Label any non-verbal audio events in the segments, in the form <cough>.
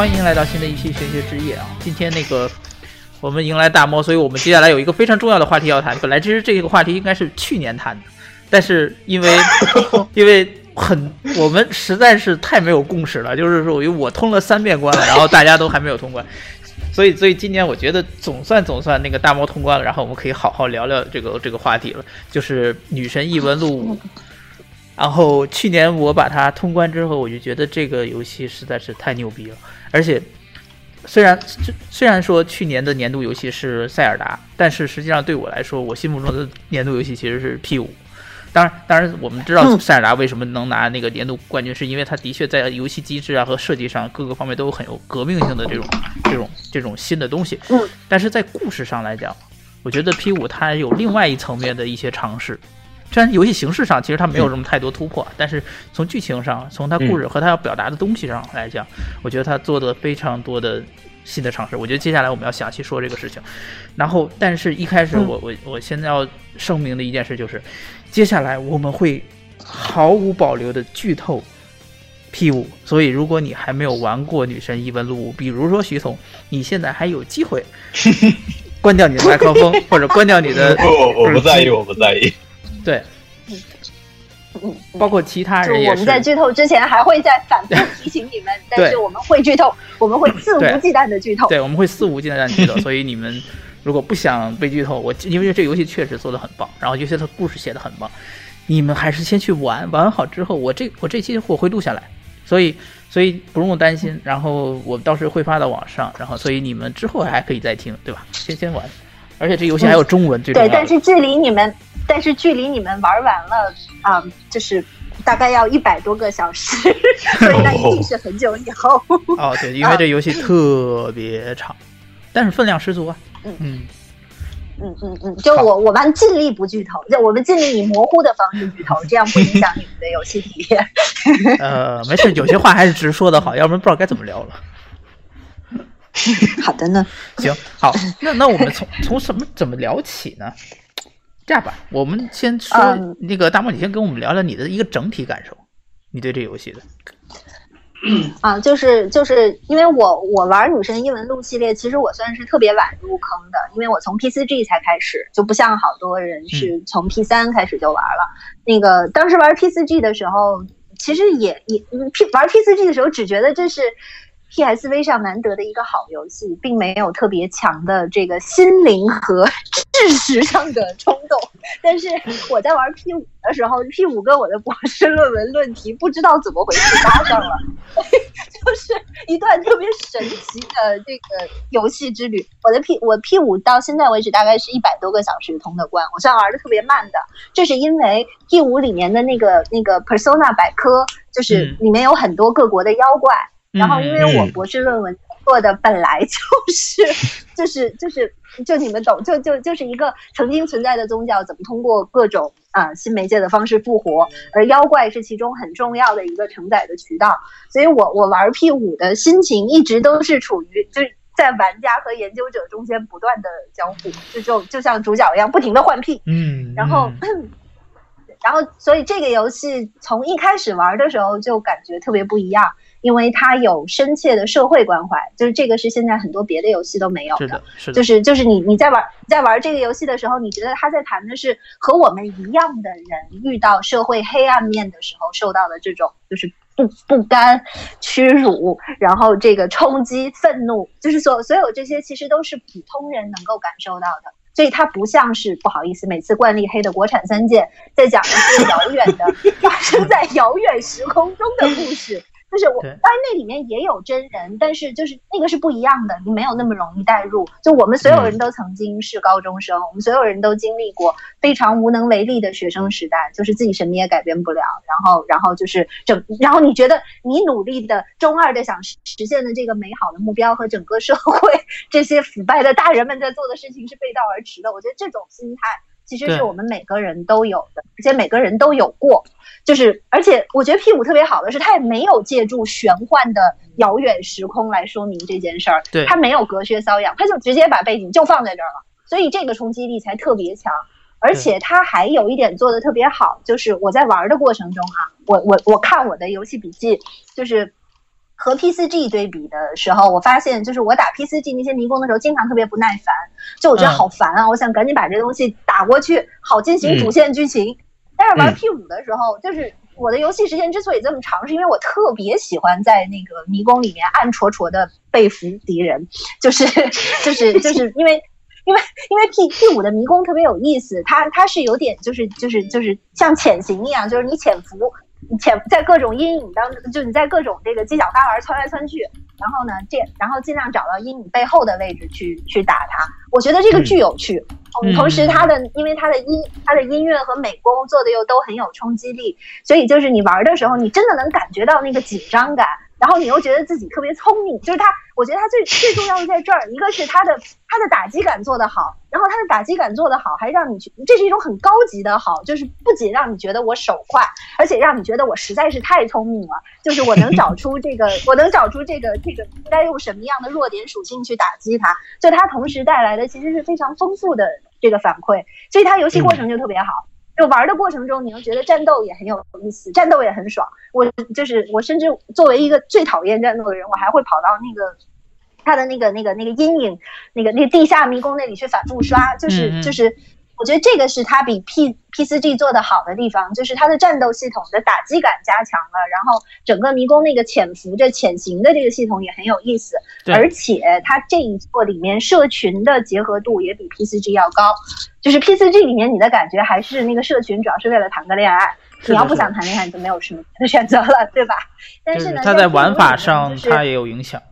欢迎来到新的一期玄学之夜啊！今天那个我们迎来大猫，所以我们接下来有一个非常重要的话题要谈。本来其实这个话题应该是去年谈的，但是因为 <laughs> 因为很我们实在是太没有共识了，就是属于我通了三遍关了，然后大家都还没有通关，所以所以今年我觉得总算总算那个大猫通关了，然后我们可以好好聊聊这个这个话题了，就是《女神异闻录》。然后去年我把它通关之后，我就觉得这个游戏实在是太牛逼了。而且，虽然虽然说去年的年度游戏是塞尔达，但是实际上对我来说，我心目中的年度游戏其实是 P 五。当然，当然我们知道塞尔达为什么能拿那个年度冠军，是因为它的确在游戏机制啊和设计上各个方面都有很有革命性的这种这种这种新的东西。但是在故事上来讲，我觉得 P 五它有另外一层面的一些尝试。虽然游戏形式上其实它没有什么太多突破，但是从剧情上，从它故事和它要表达的东西上来讲，我觉得它做的非常多的新的尝试。我觉得接下来我们要详细说这个事情。然后，但是一开始我我我现在要声明的一件事就是，接下来我们会毫无保留的剧透 P 五。所以，如果你还没有玩过《女神异闻录五》，比如说徐总，你现在还有机会关掉你的麦克风，<laughs> 或者关掉你的。不，我不在意，我不在意。对，嗯包括其他人我们在剧透之前还会再反复提醒你们，<laughs> 但是我们会剧透，<laughs> 我们会肆无忌惮的剧透。对，我们会肆无忌惮的剧透。<laughs> 所以你们如果不想被剧透，我因为这游戏确实做的很棒，然后尤其它故事写的很棒，你们还是先去玩，玩好之后，我这我这期我会录下来，所以所以不用担心。然后我到时候会发到网上，然后所以你们之后还可以再听，对吧？先先玩，而且这游戏还有中文，对，但是距离你们。但是距离你们玩完了啊，就是大概要一百多个小时，<laughs> 所以那一定是很久以后。哦，对，因为这游戏特别长，但是分量十足啊。嗯嗯嗯嗯嗯，就我我们尽力不剧透，就我们尽力以模糊的方式剧透，这样不影响你们的游戏体验。<laughs> 呃，没事，有些话还是直说的好，要不然不知道该怎么聊了。<laughs> 好的呢，行，好，那那我们从从什么怎么聊起呢？这样吧，我们先说那个大漠，你先跟我们聊聊你的一个整体感受，你对这游戏的。啊，就是就是因为我我玩《女神异闻录》系列，其实我算是特别晚入坑的，因为我从 P 四 G 才开始，就不像好多人是从 P 三开始就玩了。那个当时玩 P 四 G 的时候，其实也也 P 玩 P 四 G 的时候，只觉得这是。PSV 上难得的一个好游戏，并没有特别强的这个心灵和知识上的冲动。但是我在玩 P 五的时候，P 五跟我的博士论文论题不知道怎么回事搭上了，<laughs> 就是一段特别神奇的这个游戏之旅。我的 P 我 P 五到现在为止大概是一百多个小时通的关，我算玩的特别慢的。这是因为 P 五里面的那个那个 Persona 百科，就是里面有很多各国的妖怪。然后，因为我博士论文做的本来就是 <laughs> 就是就是就你们懂，就就就是一个曾经存在的宗教怎么通过各种啊新媒介的方式复活，而妖怪是其中很重要的一个承载的渠道。所以我我玩 P 五的心情一直都是处于就是在玩家和研究者中间不断的交互，就就就像主角一样不停的换 P，嗯，然后然后所以这个游戏从一开始玩的时候就感觉特别不一样。因为它有深切的社会关怀，就是这个是现在很多别的游戏都没有的。是的，就是就是你你在玩在玩这个游戏的时候，你觉得他在谈的是和我们一样的人遇到社会黑暗面的时候受到的这种就是不不甘、屈辱，然后这个冲击、愤怒，就是所所有这些其实都是普通人能够感受到的。所以它不像是不好意思，每次惯例黑的国产三件在讲一些遥远的 <laughs> 发生在遥远时空中的故事。就是我，当然那里面也有真人，但是就是那个是不一样的，你没有那么容易代入。就我们所有人都曾经是高中生，我们所有人都经历过非常无能为力的学生时代，就是自己什么也改变不了。然后，然后就是整，然后你觉得你努力的中二的想实现的这个美好的目标和整个社会这些腐败的大人们在做的事情是背道而驰的。我觉得这种心态其实是我们每个人都有的，而且每个人都有过。就是，而且我觉得 P 五特别好的是，它也没有借助玄幻的遥远时空来说明这件事儿，对，他没有隔靴搔痒，它就直接把背景就放在这儿了，所以这个冲击力才特别强。而且它还有一点做的特别好，就是我在玩的过程中啊，我我我看我的游戏笔记，就是和 P 四 G 对比的时候，我发现就是我打 P 四 G 那些迷宫的时候，经常特别不耐烦，就我觉得好烦啊！我想赶紧把这东西打过去，好进行主线剧情。但是玩 P 五的时候，就是我的游戏时间之所以这么长，是因为我特别喜欢在那个迷宫里面暗戳戳的被俘敌人，就是 <laughs> 就是就是因为。因为因为 P P 五的迷宫特别有意思，它它是有点就是就是就是像潜行一样，就是你潜伏，潜在各种阴影当中，就你在各种这个犄角旮旯窜来窜去，然后呢这然后尽量找到阴影背后的位置去去打它。我觉得这个巨有趣，同时它的因为它的音它的音乐和美工做的又都很有冲击力，所以就是你玩的时候，你真的能感觉到那个紧张感。然后你又觉得自己特别聪明，就是他，我觉得他最最重要的在这儿，一个是他的他的打击感做得好，然后他的打击感做得好，还让你去，这是一种很高级的好，就是不仅让你觉得我手快，而且让你觉得我实在是太聪明了，就是我能找出这个，我能找出这个这个该用什么样的弱点属性去打击它，就它同时带来的其实是非常丰富的这个反馈，所以它游戏过程就特别好。就玩的过程中，你又觉得战斗也很有意思，战斗也很爽。我就是我，甚至作为一个最讨厌战斗的人，我还会跑到那个他的那个那个那个阴影，那个那个地下迷宫那里去反复刷，就是就是。我觉得这个是它比 P P 四 G 做的好的地方，就是它的战斗系统的打击感加强了，然后整个迷宫那个潜伏着潜行的这个系统也很有意思，而且它这一座里面社群的结合度也比 P 四 G 要高，就是 P 四 G 里面你的感觉还是那个社群主要是为了谈个恋爱，你要不想谈恋爱你就没有什么别的选择了，对吧？但是呢，它在玩法上它也有影响，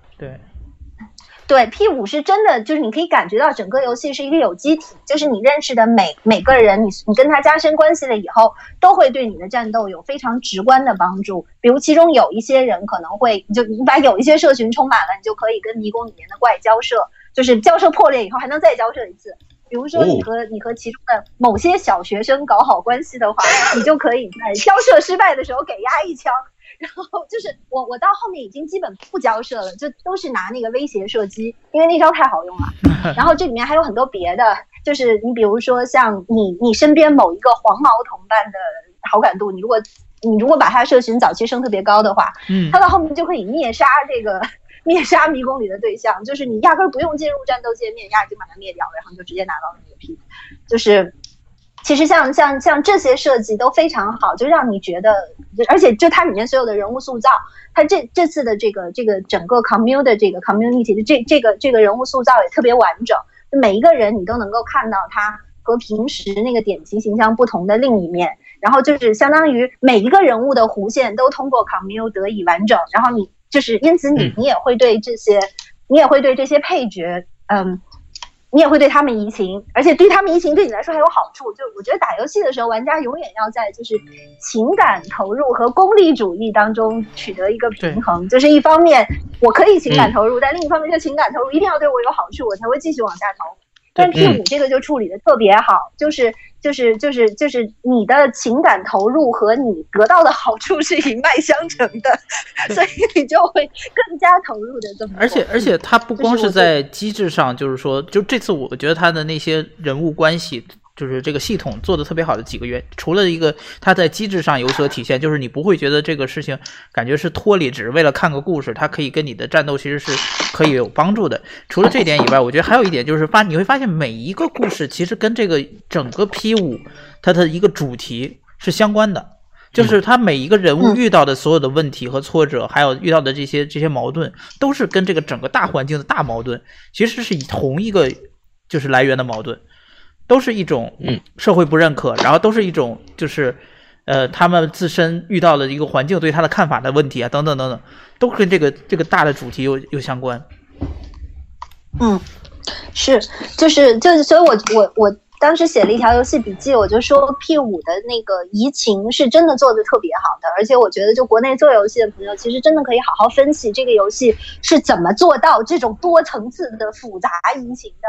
对。P 五是真的，就是你可以感觉到整个游戏是一个有机体，就是你认识的每每个人，你你跟他加深关系了以后，都会对你的战斗有非常直观的帮助。比如其中有一些人可能会，就你把有一些社群充满了，你就可以跟迷宫里面的怪交涉，就是交涉破裂以后还能再交涉一次。比如说你和你和其中的某些小学生搞好关系的话，你就可以在交涉失败的时候给压一枪。然后就是我，我到后面已经基本不交涉了，就都是拿那个威胁射击，因为那招太好用了。<laughs> 然后这里面还有很多别的，就是你比如说像你你身边某一个黄毛同伴的好感度，你如果你如果把他社群早期升特别高的话，嗯，他到后面就可以灭杀这个灭杀迷宫里的对象，就是你压根不用进入战斗界面，压根把他灭掉，然后就直接拿到了那个 P，就是。其实像像像这些设计都非常好，就让你觉得，而且就它里面所有的人物塑造，它这这次的这个这个整个 commun 的这个 community 的这这个这个人物塑造也特别完整，每一个人你都能够看到他和平时那个典型形象不同的另一面，然后就是相当于每一个人物的弧线都通过 commun 得以完整，然后你就是因此你你也会对这些，你也会对这些配角，嗯。你也会对他们移情，而且对他们移情对你来说还有好处。就我觉得打游戏的时候，玩家永远要在就是情感投入和功利主义当中取得一个平衡。就是一方面我可以情感投入，但另一方面这情感投入一定要对我有好处，我才会继续往下投。但 P 五这个就处理的特别好，就是就是就是就是你的情感投入和你得到的好处是一脉相承的，所以你就会更加投入的这么。而且而且他不光是在机制上，就是说，就这次我觉得他的那些人物关系。就是这个系统做的特别好的几个原除了一个它在机制上有所体现，就是你不会觉得这个事情感觉是脱离，只是为了看个故事，它可以跟你的战斗其实是可以有帮助的。除了这点以外，我觉得还有一点就是发你会发现每一个故事其实跟这个整个 P 五它的一个主题是相关的，就是它每一个人物遇到的所有的问题和挫折，还有遇到的这些这些矛盾，都是跟这个整个大环境的大矛盾其实是以同一个就是来源的矛盾。都是一种社会不认可，然后都是一种就是，呃，他们自身遇到的一个环境对他的看法的问题啊，等等等等，都跟这个这个大的主题有有相关。嗯，是，就是就是，所以我我我当时写了一条游戏笔记，我就说 P 五的那个移情是真的做的特别好的，而且我觉得就国内做游戏的朋友，其实真的可以好好分析这个游戏是怎么做到这种多层次的复杂移情的。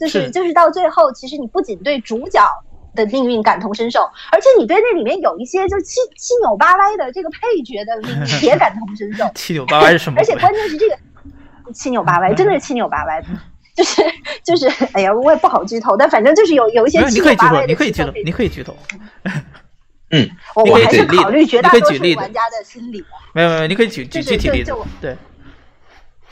就是就是到最后，其实你不仅对主角的命运感同身受，而且你对那里面有一些就七七扭八歪的这个配角的命运也感同身受。<laughs> 七扭八歪是什么？而且关键是这个七扭八歪 <laughs> 真的是七扭八歪的，<laughs> 就是就是，哎呀，我也不好剧透，但反正就是有有一些七扭八歪的。你可以剧透，你可以剧透，你可以剧透。嗯，我我还是你可以举例考虑绝大多数玩家的心理。没有没有，你可以举举就是具体例子对，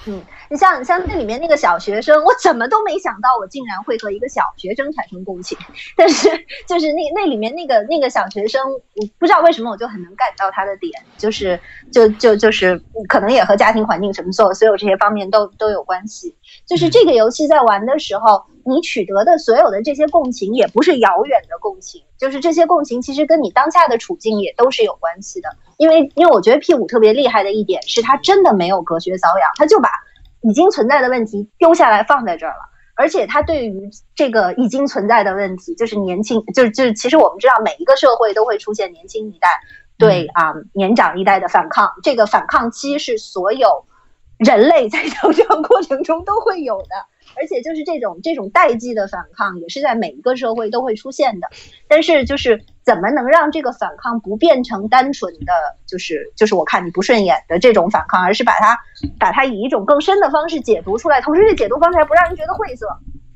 嗯，你像像那里面那个小学生，我怎么都没想到，我竟然会和一个小学生产生共情。但是就是那那里面那个那个小学生，我不知道为什么我就很能 get 到他的点，就是就就就是可能也和家庭环境什么所有所有这些方面都都有关系。就是这个游戏在玩的时候，你取得的所有的这些共情也不是遥远的共情，就是这些共情其实跟你当下的处境也都是有关系的。因为因为我觉得 P 五特别厉害的一点是，他真的没有隔靴搔痒，他就把已经存在的问题丢下来放在这儿了。而且他对于这个已经存在的问题，就是年轻，就是就是，其实我们知道每一个社会都会出现年轻一代对啊、年长一代的反抗，这个反抗期是所有人类在成长过程中都会有的。而且就是这种这种代际的反抗，也是在每一个社会都会出现的。但是就是怎么能让这个反抗不变成单纯的就是就是我看你不顺眼的这种反抗，而是把它把它以一种更深的方式解读出来，同时这解读方式还不让人觉得晦涩。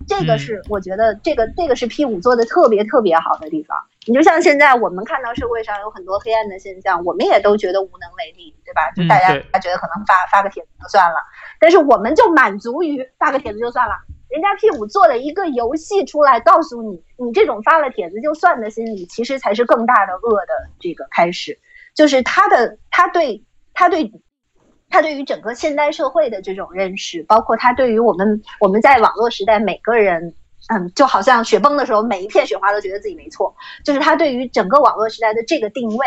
这个是我觉得这个这个是 P 五做的特别特别好的地方。你就像现在我们看到社会上有很多黑暗的现象，我们也都觉得无能为力，对吧？就大家觉得可能发发个帖子就算了，但是我们就满足于发个帖子就算了。人家 P 五做了一个游戏出来，告诉你，你这种发了帖子就算的心理，其实才是更大的恶的这个开始。就是他的他对他对他对于整个现代社会的这种认识，包括他对于我们我们在网络时代每个人，嗯，就好像雪崩的时候，每一片雪花都觉得自己没错，就是他对于整个网络时代的这个定位。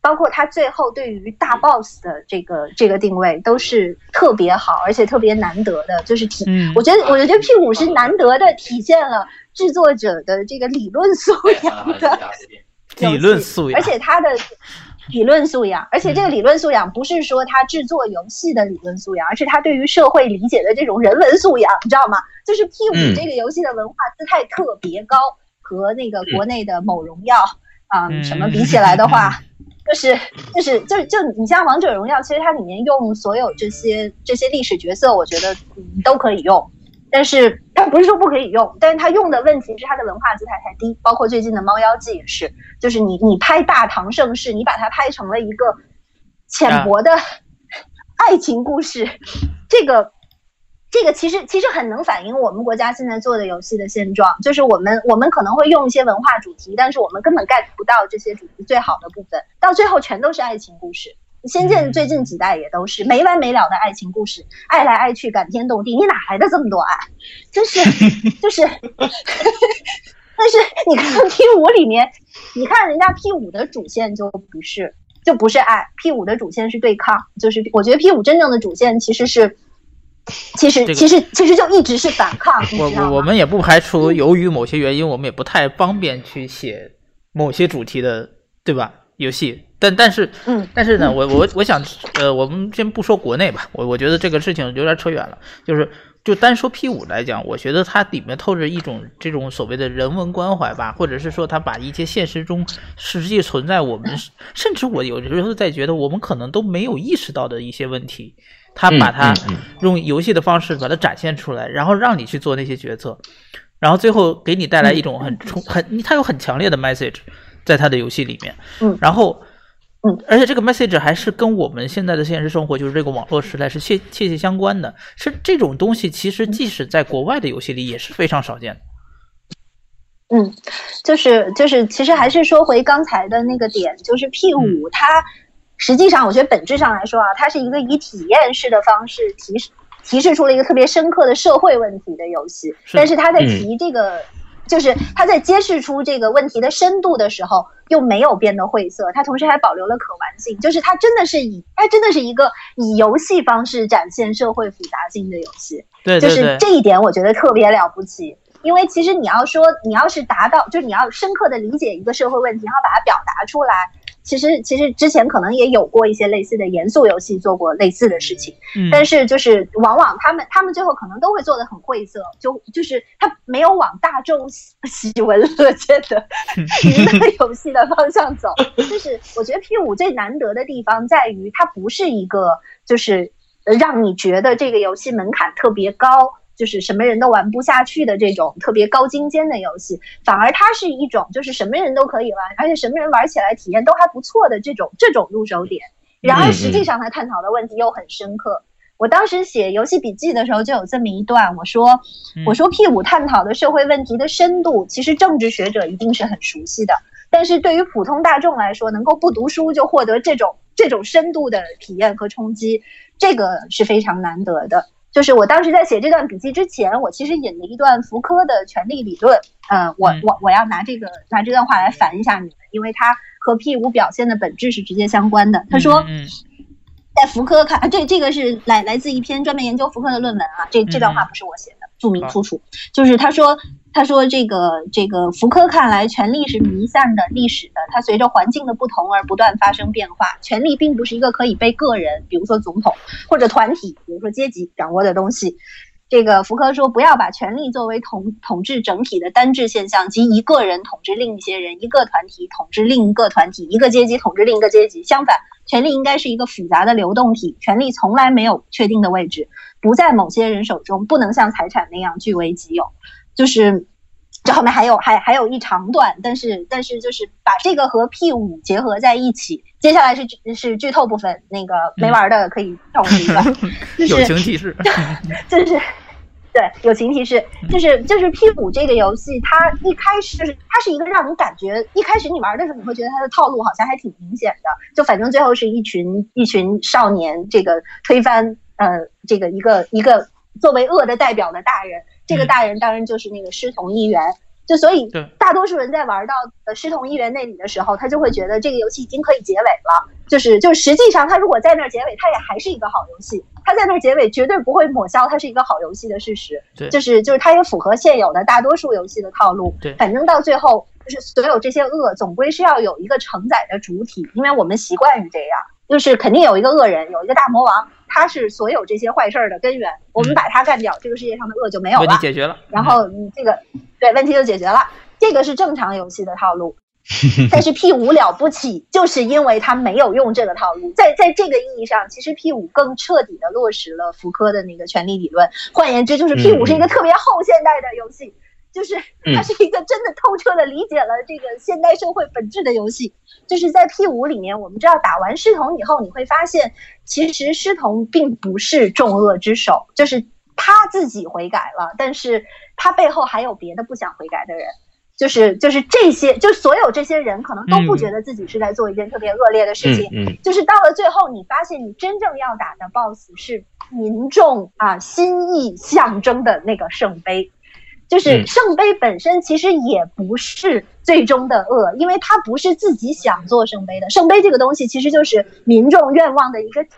包括他最后对于大 boss 的这个这个定位都是特别好，而且特别难得的，就是体。嗯我觉得，我觉得 P 五是难得的体现了制作者的这个理论素养的 <laughs> 理论素养，而且他的理论素养，而且这个理论素养不是说他制作游戏的理论素养，而是他对于社会理解的这种人文素养，你知道吗？就是 P 五嗯这个游戏的文化姿态特别高，和那个国内的某荣耀啊、嗯什么比起来的话。就是就是就就你像王者荣耀，其实它里面用所有这些这些历史角色，我觉得、嗯、都可以用，但是它不是说不可以用，但是它用的问题是它的文化姿态太低，包括最近的《猫妖记》也是，就是你你拍大唐盛世，你把它拍成了一个浅薄的 <laughs> 爱情故事，这个。这个其实其实很能反映我们国家现在做的游戏的现状，就是我们我们可能会用一些文化主题，但是我们根本 get 不到这些主题最好的部分，到最后全都是爱情故事。仙剑最近几代也都是没完没了的爱情故事，爱来爱去，感天动地，你哪来的这么多爱？就是 <laughs> 就是，<laughs> 但是你看 P 五里面，你看人家 P 五的主线就不是就不是爱，P 五的主线是对抗，就是我觉得 P 五真正的主线其实是。其实，这个其实，其实就一直是反抗。<laughs> 我我我们也不排除由于某些原因，我们也不太方便去写某些主题的，对吧？游戏，但但是，嗯，但是呢，我我我想，呃，我们先不说国内吧，我我觉得这个事情有点扯远了，就是就单说 P 五来讲，我觉得它里面透着一种这种所谓的人文关怀吧，或者是说它把一些现实中实际存在我们，甚至我有时候在觉得我们可能都没有意识到的一些问题。他把它用游戏的方式把它展现出来，然后让你去做那些决策，然后最后给你带来一种很冲很，它有很强烈的 message 在他的游戏里面，嗯。然后，嗯，而且这个 message 还是跟我们现在的现实生活，就是这个网络时代是切切切相关的，是这种东西其实即使在国外的游戏里也是非常少见的。嗯，就是就是，其实还是说回刚才的那个点，就是 P 五它实际上，我觉得本质上来说啊，它是一个以体验式的方式提示提示出了一个特别深刻的社会问题的游戏，是但是它在提这个。就是它在揭示出这个问题的深度的时候，又没有变得晦涩，它同时还保留了可玩性。就是它真的是以，它真的是一个以游戏方式展现社会复杂性的游戏。对对对，就是这一点，我觉得特别了不起。因为其实你要说，你要是达到，就是你要深刻的理解一个社会问题，然后把它表达出来。其实，其实之前可能也有过一些类似的严肃游戏做过类似的事情，嗯、但是就是往往他们他们最后可能都会做的很晦涩，就就是他没有往大众喜 <laughs> 喜闻乐见的 <laughs> 娱乐游戏的方向走。就是我觉得 P 五最难得的地方在于，它不是一个就是让你觉得这个游戏门槛特别高。就是什么人都玩不下去的这种特别高精尖的游戏，反而它是一种就是什么人都可以玩，而且什么人玩起来体验都还不错的这种这种入手点。然而实际上他探讨的问题又很深刻。我当时写游戏笔记的时候就有这么一段，我说我说 P 五探讨的社会问题的深度，其实政治学者一定是很熟悉的，但是对于普通大众来说，能够不读书就获得这种这种深度的体验和冲击，这个是非常难得的。就是我当时在写这段笔记之前，我其实引了一段福柯的权力理论。呃，我我我要拿这个拿这段话来烦一下你们，因为它和 P 五表现的本质是直接相关的。他说，在福柯看，这这个是来来自一篇专门研究福柯的论文啊。这这段话不是我写的，注明出处。就是他说。他说：“这个这个福柯看来，权力是弥散的、历史的，它随着环境的不同而不断发生变化。权力并不是一个可以被个人，比如说总统或者团体，比如说阶级掌握的东西。这个福柯说，不要把权力作为统统治整体的单质现象，即一个人统治另一些人，一个团体统治另一个团体，一个阶级统治另一个阶级。相反，权力应该是一个复杂的流动体，权力从来没有确定的位置，不在某些人手中，不能像财产那样据为己有。”就是，这后面还有还还有一长段，但是但是就是把这个和 P 五结合在一起。接下来是是剧透部分，那个没玩的可以跳过一段。<laughs> <laughs> 友情提示，就是对友情提示，就是就是 P 五这个游戏，它一开始就是它是一个让你感觉一开始你玩的时候，你会觉得它的套路好像还挺明显的，就反正最后是一群一群少年，这个推翻呃这个一个一个作为恶的代表的大人。这个大人当然就是那个师同议员，就所以大多数人在玩到呃师同议员那里的时候，他就会觉得这个游戏已经可以结尾了。就是就实际上他如果在那儿结尾，他也还是一个好游戏。他在那儿结尾绝对不会抹消它是一个好游戏的事实。对，就是就是它也符合现有的大多数游戏的套路。对，反正到最后就是所有这些恶总归是要有一个承载的主体，因为我们习惯于这样，就是肯定有一个恶人，有一个大魔王。他是所有这些坏事儿的根源，我们把它干掉，这个世界上的恶就没有了。问题解决了，然后你这个对问题就解决了，这个是正常游戏的套路。<laughs> 但是 P 五了不起，就是因为他没有用这个套路，在在这个意义上，其实 P 五更彻底的落实了福柯的那个权力理论。换言之，就是 P 五是一个特别后现代的游戏。就是它是一个真的透彻的理解了这个现代社会本质的游戏。就是在 P 五里面，我们知道打完师童以后，你会发现，其实师童并不是众恶之首，就是他自己悔改了，但是他背后还有别的不想悔改的人。就是就是这些，就所有这些人可能都不觉得自己是在做一件特别恶劣的事情。嗯，就是到了最后，你发现你真正要打的 BOSS 是民众啊心意象征的那个圣杯。就是圣杯本身其实也不是最终的恶，因为它不是自己想做圣杯的。圣杯这个东西其实就是民众愿望的一个体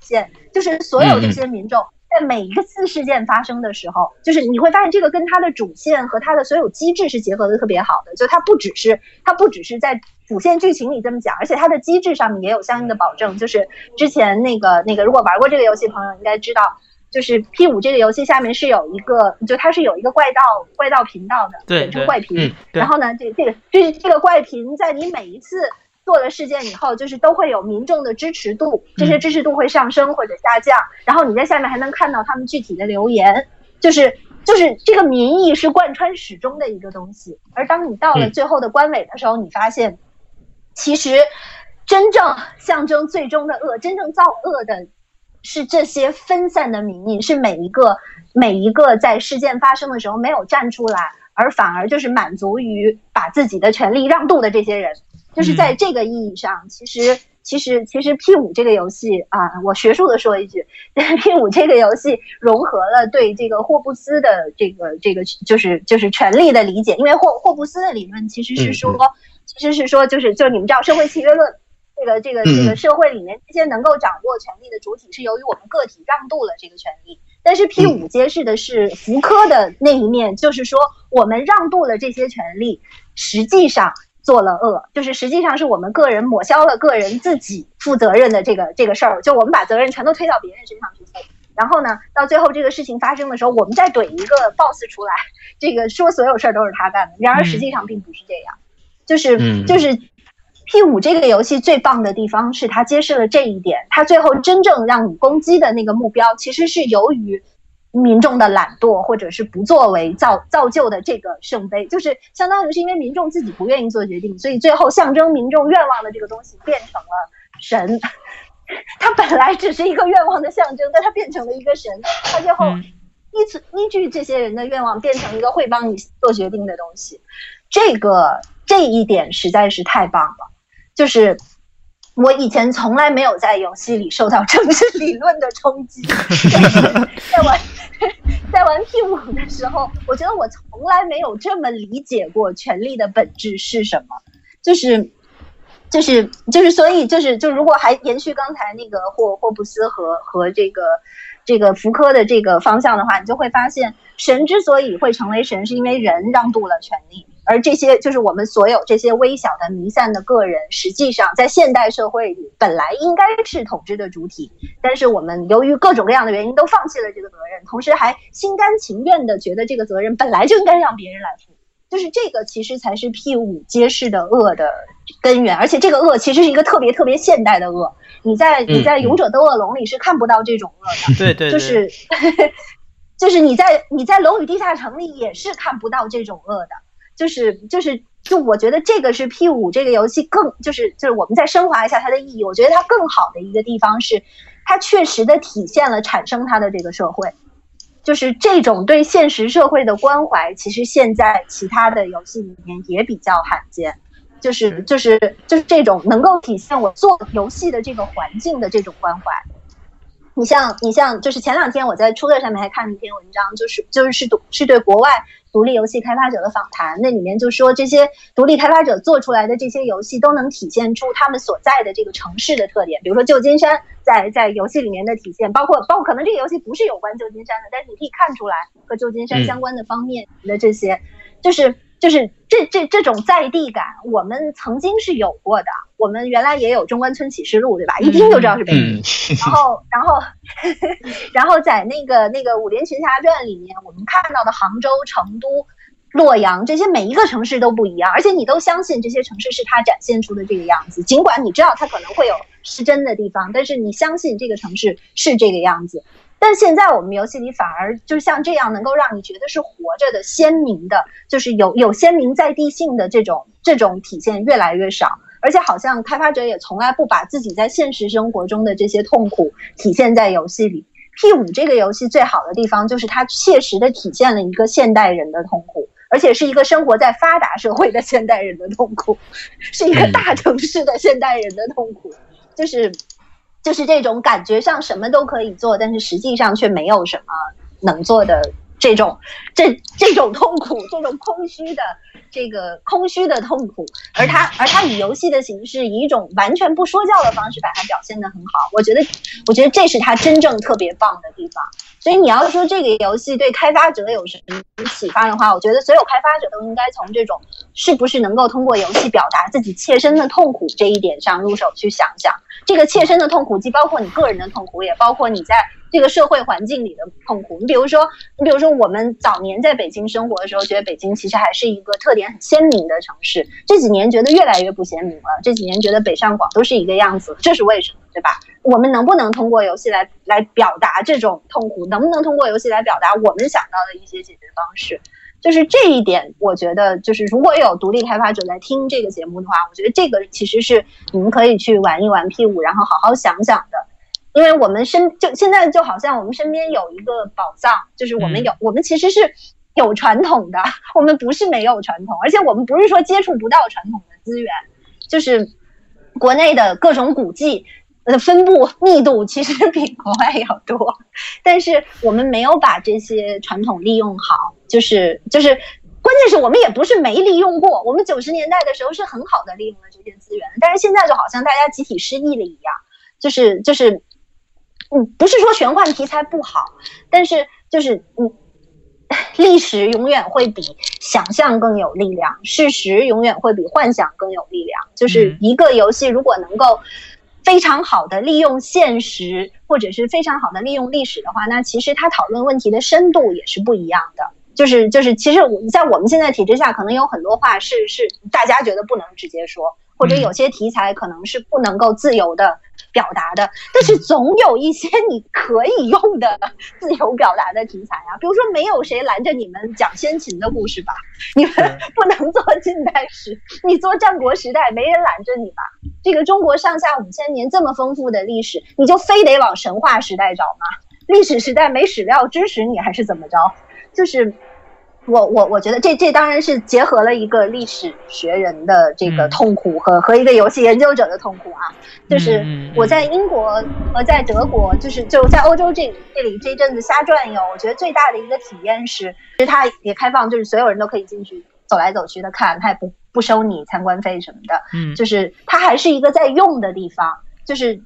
现，就是所有这些民众在每一个次事件发生的时候，就是你会发现这个跟它的主线和它的所有机制是结合的特别好的。就它不只是它不只是在主线剧情里这么讲，而且它的机制上面也有相应的保证。就是之前那个那个，如果玩过这个游戏朋友应该知道。就是 P 五这个游戏下面是有一个，就它是有一个怪盗怪盗频道的，简称怪频。然后呢，这这个这这个怪频在你每一次做了事件以后，就是都会有民众的支持度，这些支持度会上升或者下降。然后你在下面还能看到他们具体的留言，就是就是这个民意是贯穿始终的一个东西。而当你到了最后的官尾的时候，你发现，其实真正象征最终的恶，真正造恶的。是这些分散的民意，是每一个每一个在事件发生的时候没有站出来，而反而就是满足于把自己的权利让渡的这些人，就是在这个意义上，其实其实其实 P 五这个游戏啊，我学术的说一句，P 五这个游戏融合了对这个霍布斯的这个这个就是就是权利的理解，因为霍霍布斯的理论其实是说，其实是说就是就你们知道社会契约论。这个这个这个社会里面，这些能够掌握权力的主体是由于我们个体让渡了这个权利。但是 P 五揭示的是福柯的那一面，就是说我们让渡了这些权利，实际上做了恶，就是实际上是我们个人抹消了个人自己负责任的这个这个事儿，就我们把责任全都推到别人身上去负。然后呢，到最后这个事情发生的时候，我们再怼一个 boss 出来，这个说所有事儿都是他干的。然而实际上并不是这样，就是就是。P 五这个游戏最棒的地方是它揭示了这一点，它最后真正让你攻击的那个目标，其实是由于民众的懒惰或者是不作为造造就的这个圣杯，就是相当于是因为民众自己不愿意做决定，所以最后象征民众愿望的这个东西变成了神。它本来只是一个愿望的象征，但它变成了一个神。它最后依此依据这些人的愿望，变成一个会帮你做决定的东西。这个这一点实在是太棒了，就是。我以前从来没有在游戏里受到政治理论的冲击，<laughs> 在玩在玩 P 五的时候，我觉得我从来没有这么理解过权力的本质是什么，就是就是就是，所以就是就如果还延续刚才那个霍霍布斯和和这个这个福柯的这个方向的话，你就会发现，神之所以会成为神，是因为人让渡了权力。而这些就是我们所有这些微小的弥散的个人，实际上在现代社会里本来应该是统治的主体，但是我们由于各种各样的原因都放弃了这个责任，同时还心甘情愿的觉得这个责任本来就应该让别人来负，就是这个其实才是 P 五揭示的恶的根源，而且这个恶其实是一个特别特别现代的恶，你在你在勇者斗恶龙里是看不到这种恶的，<laughs> 对 <laughs> 对，就是 <laughs> 就是你在你在龙与地下城里也是看不到这种恶的。就是就是就我觉得这个是 P 五这个游戏更就是就是我们再升华一下它的意义，我觉得它更好的一个地方是，它确实的体现了产生它的这个社会，就是这种对现实社会的关怀，其实现在其他的游戏里面也比较罕见，就是就是就是这种能够体现我做游戏的这个环境的这种关怀。你像你像就是前两天我在出乐上面还看了一篇文章，就是就是是是对国外。独立游戏开发者的访谈，那里面就说这些独立开发者做出来的这些游戏都能体现出他们所在的这个城市的特点，比如说旧金山在在游戏里面的体现，包括包括可能这个游戏不是有关旧金山的，但是你可以看出来和旧金山相关的方面的这些，就是。就是这这这种在地感，我们曾经是有过的。我们原来也有中关村启示录，对吧？一听就知道是北京。<laughs> 然后，然后，然后在那个那个《武林群侠传》里面，我们看到的杭州、成都、洛阳这些每一个城市都不一样，而且你都相信这些城市是它展现出的这个样子。尽管你知道它可能会有失真的地方，但是你相信这个城市是这个样子。但现在我们游戏里反而就像这样，能够让你觉得是活着的、鲜明的，就是有有鲜明在地性的这种这种体现越来越少，而且好像开发者也从来不把自己在现实生活中的这些痛苦体现在游戏里。P 五这个游戏最好的地方就是它切实的体现了一个现代人的痛苦，而且是一个生活在发达社会的现代人的痛苦，<laughs> 是一个大城市的现代人的痛苦，就是。就是这种感觉上什么都可以做，但是实际上却没有什么能做的这种这这种痛苦，这种空虚的这个空虚的痛苦，而他而他以游戏的形式，以一种完全不说教的方式把它表现的很好。我觉得，我觉得这是他真正特别棒的地方。所以你要说这个游戏对开发者有什么启发的话，我觉得所有开发者都应该从这种是不是能够通过游戏表达自己切身的痛苦这一点上入手去想想。这个切身的痛苦，既包括你个人的痛苦，也包括你在这个社会环境里的痛苦。你比如说，你比如说，我们早年在北京生活的时候，觉得北京其实还是一个特点很鲜明的城市。这几年觉得越来越不鲜明了。这几年觉得北上广都是一个样子，这是为什么？对吧？我们能不能通过游戏来来表达这种痛苦？能不能通过游戏来表达我们想到的一些解决方式？就是这一点，我觉得就是如果有独立开发者在听这个节目的话，我觉得这个其实是你们可以去玩一玩 P 五，然后好好想想的。因为我们身就现在就好像我们身边有一个宝藏，就是我们有我们其实是有传统的，我们不是没有传统，而且我们不是说接触不到传统的资源，就是国内的各种古迹。呃，分布密度其实比国外要多，但是我们没有把这些传统利用好，就是就是，关键是我们也不是没利用过，我们九十年代的时候是很好的利用了这些资源，但是现在就好像大家集体失忆了一样，就是就是，嗯，不是说玄幻题材不好，但是就是嗯，历史永远会比想象更有力量，事实永远会比幻想更有力量，就是一个游戏如果能够。非常好的利用现实，或者是非常好的利用历史的话，那其实他讨论问题的深度也是不一样的。就是就是，其实我在我们现在体制下，可能有很多话是是大家觉得不能直接说，或者有些题材可能是不能够自由的表达的，但是总有一些你可以用的 <laughs> 自由表达的题材啊，比如说没有谁拦着你们讲先秦的故事吧，你们 <laughs> 不能做近代史，你做战国时代没人拦着你吧？这个中国上下五千年这么丰富的历史，你就非得往神话时代找吗？历史时代没史料支持你还是怎么着？就是。我我我觉得这这当然是结合了一个历史学人的这个痛苦和和一个游戏研究者的痛苦啊，就是我在英国和在德国，就是就在欧洲这这里这阵子瞎转悠，我觉得最大的一个体验是，其实它也开放，就是所有人都可以进去走来走去的看，它也不不收你参观费什么的，嗯，就是它还是一个在用的地方，就是。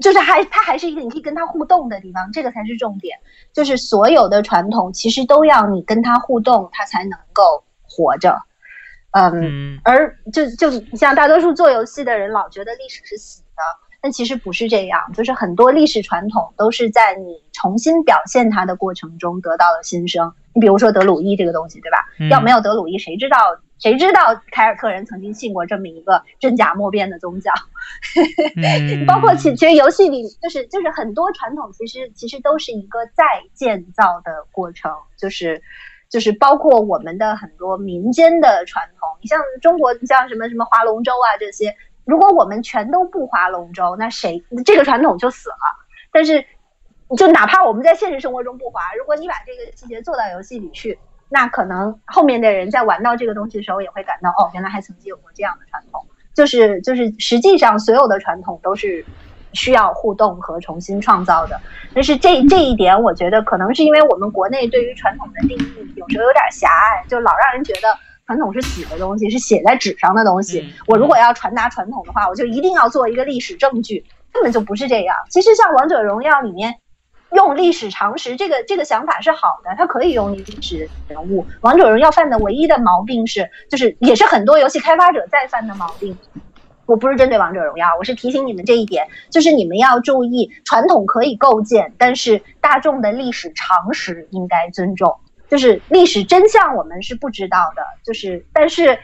就是还它还是一个你可以跟它互动的地方，这个才是重点。就是所有的传统其实都要你跟它互动，它才能够活着。嗯，而就就像大多数做游戏的人老觉得历史是死的，但其实不是这样。就是很多历史传统都是在你重新表现它的过程中得到了新生。你比如说德鲁伊这个东西，对吧？要没有德鲁伊，谁知道？谁知道凯尔特人曾经信过这么一个真假莫辨的宗教？<laughs> 包括其其实游戏里就是就是很多传统，其实其实都是一个再建造的过程，就是就是包括我们的很多民间的传统。你像中国，你像什么什么划龙舟啊这些，如果我们全都不划龙舟，那谁这个传统就死了。但是就哪怕我们在现实生活中不划，如果你把这个细节做到游戏里去。那可能后面的人在玩到这个东西的时候，也会感到哦，原来还曾经有过这样的传统。就是就是，实际上所有的传统都是需要互动和重新创造的。但是这这一点，我觉得可能是因为我们国内对于传统的定义有时候有点狭隘，就老让人觉得传统是死的东西，是写在纸上的东西。我如果要传达传统的话，我就一定要做一个历史证据，根本就不是这样。其实像《王者荣耀》里面。用历史常识，这个这个想法是好的，它可以用历史人物。王者荣耀犯的唯一的毛病是，就是也是很多游戏开发者在犯的毛病。我不是针对王者荣耀，我是提醒你们这一点，就是你们要注意，传统可以构建，但是大众的历史常识应该尊重。就是历史真相我们是不知道的，就是但是。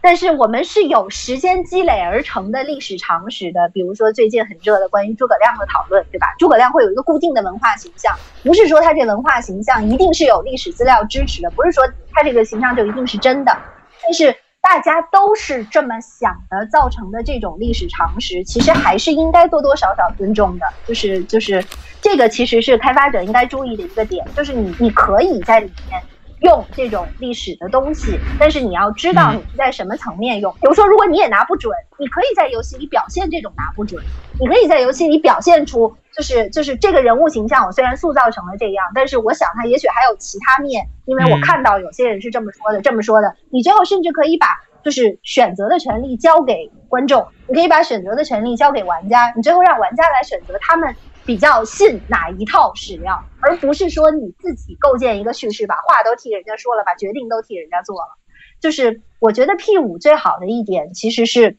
但是我们是有时间积累而成的历史常识的，比如说最近很热的关于诸葛亮的讨论，对吧？诸葛亮会有一个固定的文化形象，不是说他这文化形象一定是有历史资料支持的，不是说他这个形象就一定是真的。但是大家都是这么想的，造成的这种历史常识，其实还是应该多多少少尊重的。就是就是这个其实是开发者应该注意的一个点，就是你你可以在里面。用这种历史的东西，但是你要知道你是在什么层面用。比如说，如果你也拿不准，你可以在游戏里表现这种拿不准。你可以在游戏里表现出，就是就是这个人物形象，我虽然塑造成了这样，但是我想他也许还有其他面，因为我看到有些人是这么说的，这么说的。你最后甚至可以把就是选择的权利交给观众，你可以把选择的权利交给玩家，你最后让玩家来选择他们。比较信哪一套史料，而不是说你自己构建一个叙事，把话都替人家说了，把决定都替人家做了。就是我觉得 P 五最好的一点，其实是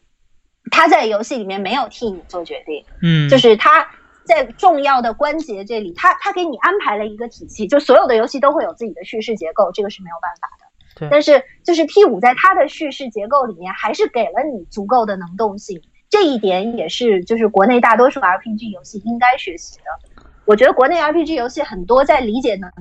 他在游戏里面没有替你做决定，嗯，就是他在重要的关节这里，他他给你安排了一个体系，就所有的游戏都会有自己的叙事结构，这个是没有办法的。对，但是就是 P 五在它的叙事结构里面，还是给了你足够的能动性。这一点也是，就是国内大多数 RPG 游戏应该学习的。我觉得国内 RPG 游戏很多在理解能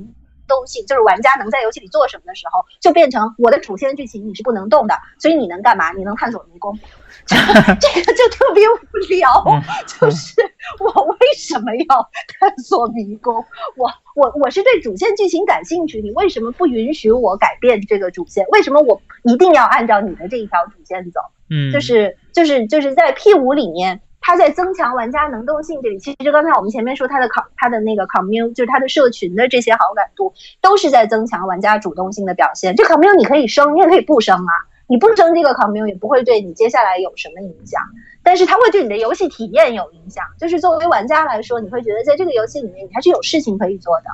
动性，就是玩家能在游戏里做什么的时候，就变成我的主线剧情你是不能动的，所以你能干嘛？你能探索迷宫，<laughs> 这个就特别无聊。就是我为什么要探索迷宫？我我我是对主线剧情感兴趣，你为什么不允许我改变这个主线？为什么我一定要按照你的这一条主线走？嗯，就是就是就是在 P 五里面，它在增强玩家能动性这里，其实刚才我们前面说它的考它的那个 commune，就是它的社群的这些好感度，都是在增强玩家主动性的表现。这 commune 你可以升，你也可以不升啊，你不升这个 commune 也不会对你接下来有什么影响，但是它会对你的游戏体验有影响。就是作为玩家来说，你会觉得在这个游戏里面，你还是有事情可以做的，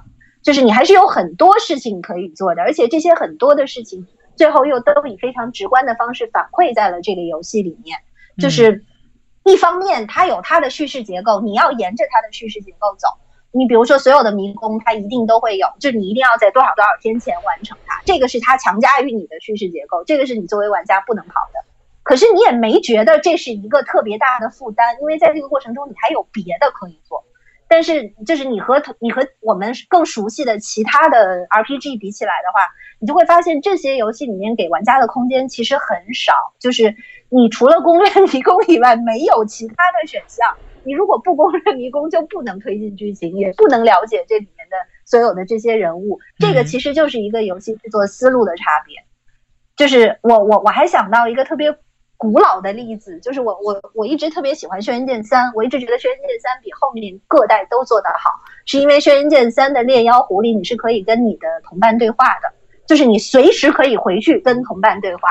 就是你还是有很多事情可以做的，而且这些很多的事情。最后又都以非常直观的方式反馈在了这个游戏里面，就是一方面它有它的叙事结构，你要沿着它的叙事结构走。你比如说所有的迷宫，它一定都会有，就你一定要在多少多少天前完成它，这个是它强加于你的叙事结构，这个是你作为玩家不能跑的。可是你也没觉得这是一个特别大的负担，因为在这个过程中你还有别的可以做。但是就是你和你和我们更熟悉的其他的 RPG 比起来的话，你就会发现这些游戏里面给玩家的空间其实很少，就是你除了攻略迷宫以外没有其他的选项。你如果不攻略迷宫，就不能推进剧情，也不能了解这里面的所有的这些人物。这个其实就是一个游戏制作思路的差别。就是我我我还想到一个特别。古老的例子就是我我我一直特别喜欢《轩辕剑三》，我一直觉得《轩辕剑三》比后面各代都做得好，是因为《轩辕剑三》的猎妖狐狸你是可以跟你的同伴对话的，就是你随时可以回去跟同伴对话。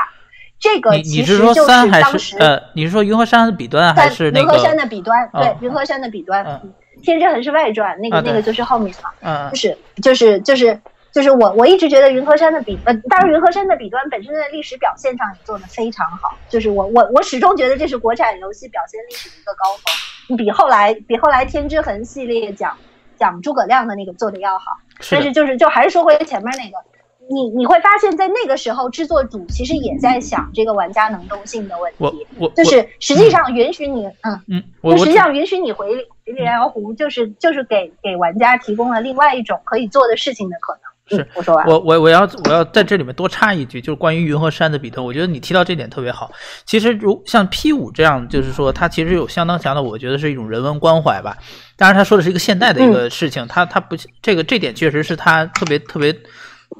这个其实就是当时呃，你是说云和山的笔端还是云和山的笔端？对，云和山的笔端，天之痕是外传，那个那个就是后面嘛，嗯，就是就是就是。就是我我一直觉得云和山的笔呃，当然云和山的笔端本身在历史表现上也做得非常好。就是我我我始终觉得这是国产游戏表现历史的一个高峰，比后来比后来天之痕系列讲讲诸葛亮的那个做的要好。但是就是就还是说回前面那个，你你会发现在那个时候制作组其实也在想这个玩家能动性的问题。我我就是实际上允许你嗯嗯，就实际上允许你回回炼妖湖，就是就是给给玩家提供了另外一种可以做的事情的可能。是，我说完。我我我要我要在这里面多插一句，就是关于云和山的比特，我觉得你提到这点特别好。其实如像 P 五这样，就是说它其实有相当强的，我觉得是一种人文关怀吧。当然，他说的是一个现代的一个事情，他他不这个这点确实是他特别特别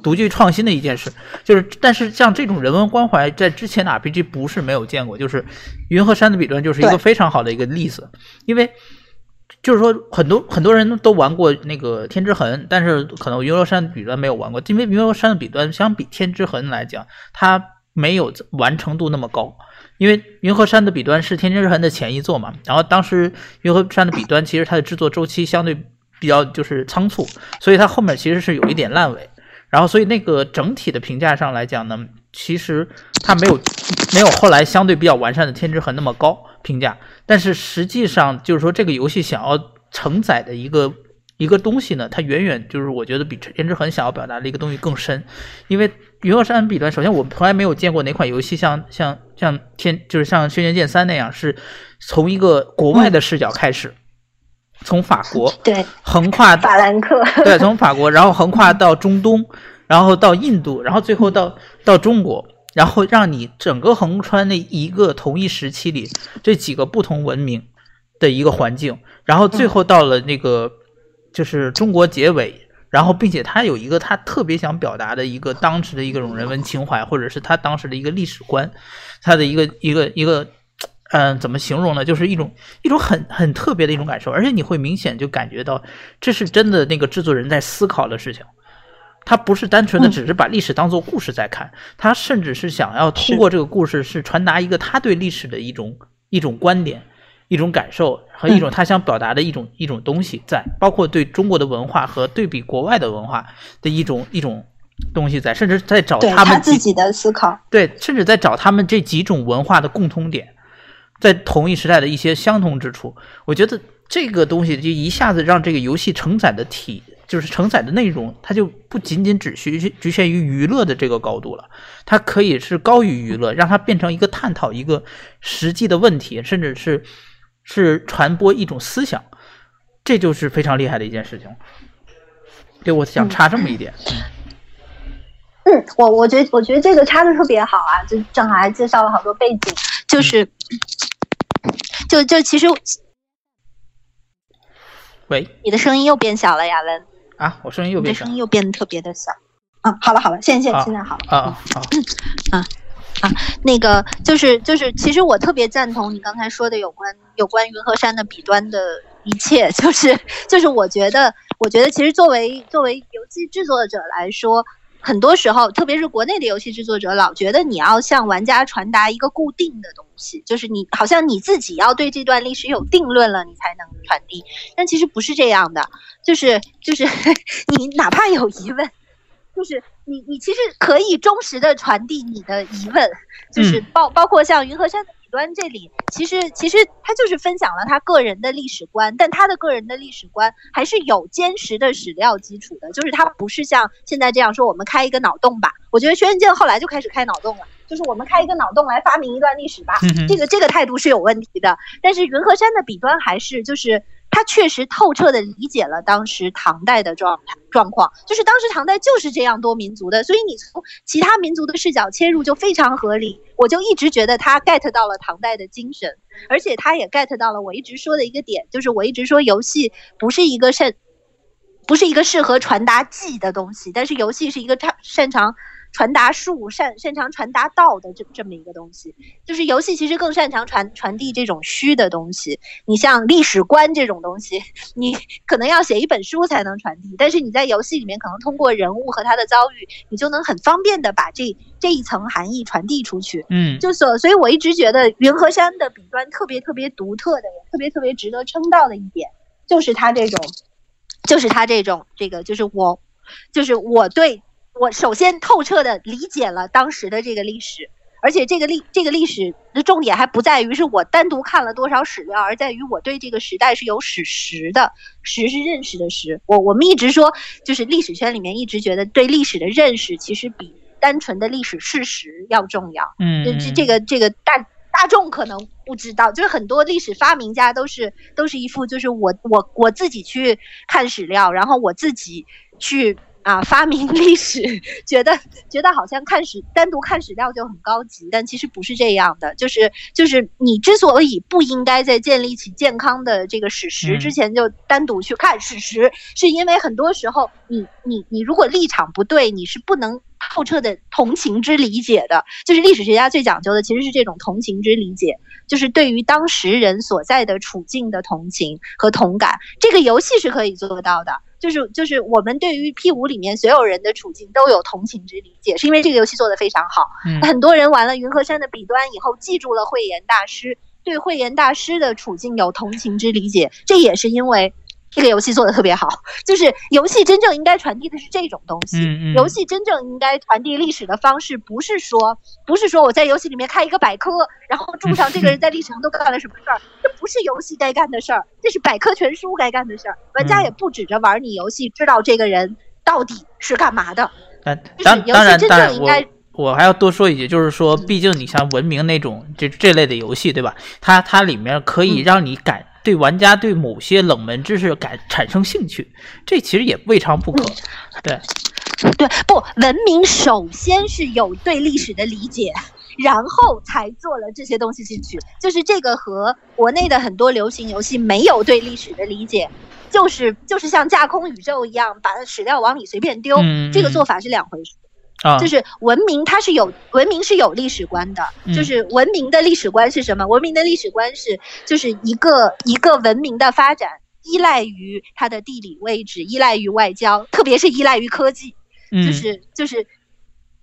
独具创新的一件事。就是但是像这种人文关怀，在之前的 RPG 不是没有见过，就是云和山的笔端就是一个非常好的一个例子，因为。就是说，很多很多人都玩过那个天之痕，但是可能云和山的笔端没有玩过，因为云和山的笔端相比天之痕来讲，它没有完成度那么高。因为云和山的笔端是天之痕的前一作嘛，然后当时云和山的笔端其实它的制作周期相对比较就是仓促，所以它后面其实是有一点烂尾。然后所以那个整体的评价上来讲呢，其实它没有没有后来相对比较完善的天之痕那么高评价。但是实际上，就是说这个游戏想要承载的一个一个东西呢，它远远就是我觉得比天之痕想要表达的一个东西更深。因为云和山笔端，首先我从来没有见过哪款游戏像像像天，就是像轩辕剑三那样，是从一个国外的视角开始，从法国对横跨法兰克 <laughs> 对，从法国然后横跨到中东，然后到印度，然后最后到到中国。然后让你整个横穿那一个同一时期里这几个不同文明的一个环境，然后最后到了那个就是中国结尾，然后并且他有一个他特别想表达的一个当时的一个种人文情怀，或者是他当时的一个历史观，他的一个一个一个嗯怎么形容呢？就是一种一种很很特别的一种感受，而且你会明显就感觉到这是真的那个制作人在思考的事情。他不是单纯的只是把历史当做故事在看，他甚至是想要通过这个故事是传达一个他对历史的一种一种观点、一种感受和一种他想表达的一种一种东西在，包括对中国的文化和对比国外的文化的一种一种东西在，甚至在找他们自己的思考，对，甚至在找他们这几种文化的共通点，在同一时代的一些相同之处。我觉得这个东西就一下子让这个游戏承载的体。就是承载的内容，它就不仅仅只需局限于娱乐的这个高度了，它可以是高于娱乐，让它变成一个探讨一个实际的问题，甚至是是传播一种思想，这就是非常厉害的一件事情。对，我想插这么一点。嗯，<laughs> 我我觉得我觉得这个插的特别好啊，就正好还介绍了好多背景，就是就就其实，喂，你的声音又变小了，亚文。啊，我声音又变小，声音又变得特别的小。啊，好了好了，现现现在好了。啊啊啊啊！那个就是就是，其实我特别赞同你刚才说的有关有关云和山的彼端的一切，就是就是，我觉得我觉得其实作为作为游戏制作者来说。很多时候，特别是国内的游戏制作者，老觉得你要向玩家传达一个固定的东西，就是你好像你自己要对这段历史有定论了，你才能传递。但其实不是这样的，就是就是 <laughs> 你哪怕有疑问，就是你你其实可以忠实的传递你的疑问，就是包包括像云和山。端这里其实其实他就是分享了他个人的历史观，但他的个人的历史观还是有坚实的史料基础的，就是他不是像现在这样说我们开一个脑洞吧。我觉得轩辕剑后来就开始开脑洞了。就是我们开一个脑洞来发明一段历史吧。这个这个态度是有问题的。但是云和山的笔端还是就是他确实透彻的理解了当时唐代的状状况，就是当时唐代就是这样多民族的，所以你从其他民族的视角切入就非常合理。我就一直觉得他 get 到了唐代的精神，而且他也 get 到了我一直说的一个点，就是我一直说游戏不是一个擅，不是一个适合传达技的东西，但是游戏是一个擅擅长传达术、擅擅长传达道的这这么一个东西。就是游戏其实更擅长传传递这种虚的东西。你像历史观这种东西，<laughs> 你可能要写一本书才能传递，但是你在游戏里面可能通过人物和他的遭遇，你就能很方便的把这这一层含义传递出去。嗯就所所以，我一直觉得云和山的笔端特别特别独特的，也特别特别值得称道的一点，就是他这种，就是他这种这个，就是我，就是我对我首先透彻的理解了当时的这个历史，而且这个历这个历史的重点还不在于是我单独看了多少史料，而在于我对这个时代是有史实的，实是认识的实。我我们一直说，就是历史圈里面一直觉得对历史的认识其实比单纯的历史事实要重要。嗯，这这这个这个大大众可能不知道，就是很多历史发明家都是都是一副就是我我我自己去看史料，然后我自己去啊发明历史，觉得觉得好像看史单独看史料就很高级，但其实不是这样的。就是就是你之所以不应该在建立起健康的这个史实之前就单独去看史实，是因为很多时候你你你如果立场不对，你是不能。透彻的同情之理解的，就是历史学家最讲究的，其实是这种同情之理解，就是对于当时人所在的处境的同情和同感。这个游戏是可以做到的，就是就是我们对于 P 五里面所有人的处境都有同情之理解，是因为这个游戏做的非常好。嗯很多人玩了云和山的笔端以后，记住了慧眼大师，对慧眼大师的处境有同情之理解，这也是因为。这个游戏做的特别好，就是游戏真正应该传递的是这种东西。嗯嗯游戏真正应该传递历史的方式，不是说，不是说我在游戏里面开一个百科，然后注上这个人在历史上都干了什么事儿，这不是游戏该干的事儿，这是百科全书该干的事儿。玩家嗯也不指着玩你游戏知道这个人到底是干嘛的。但就是当当游戏真然当然我正应该。我还要多说一句，就是说，嗯毕竟你像文明那种这这类的游戏，对吧？它它里面可以嗯让你感对玩家对某些冷门知识感产生兴趣，这其实也未尝不可。对，<laughs> 对，不，文明首先是有对历史的理解，然后才做了这些东西进去。就是这个和国内的很多流行游戏没有对历史的理解，就是就是像架空宇宙一样，把史料往里随便丢，这个做法是两回事。啊，就是文明，它是有文明是有历史观的，嗯就是文明的历史观是什么？文明的历史观是就是一个一个文明的发展依赖于它的地理位置，依赖于外交，特别是依赖于科技。嗯就是就是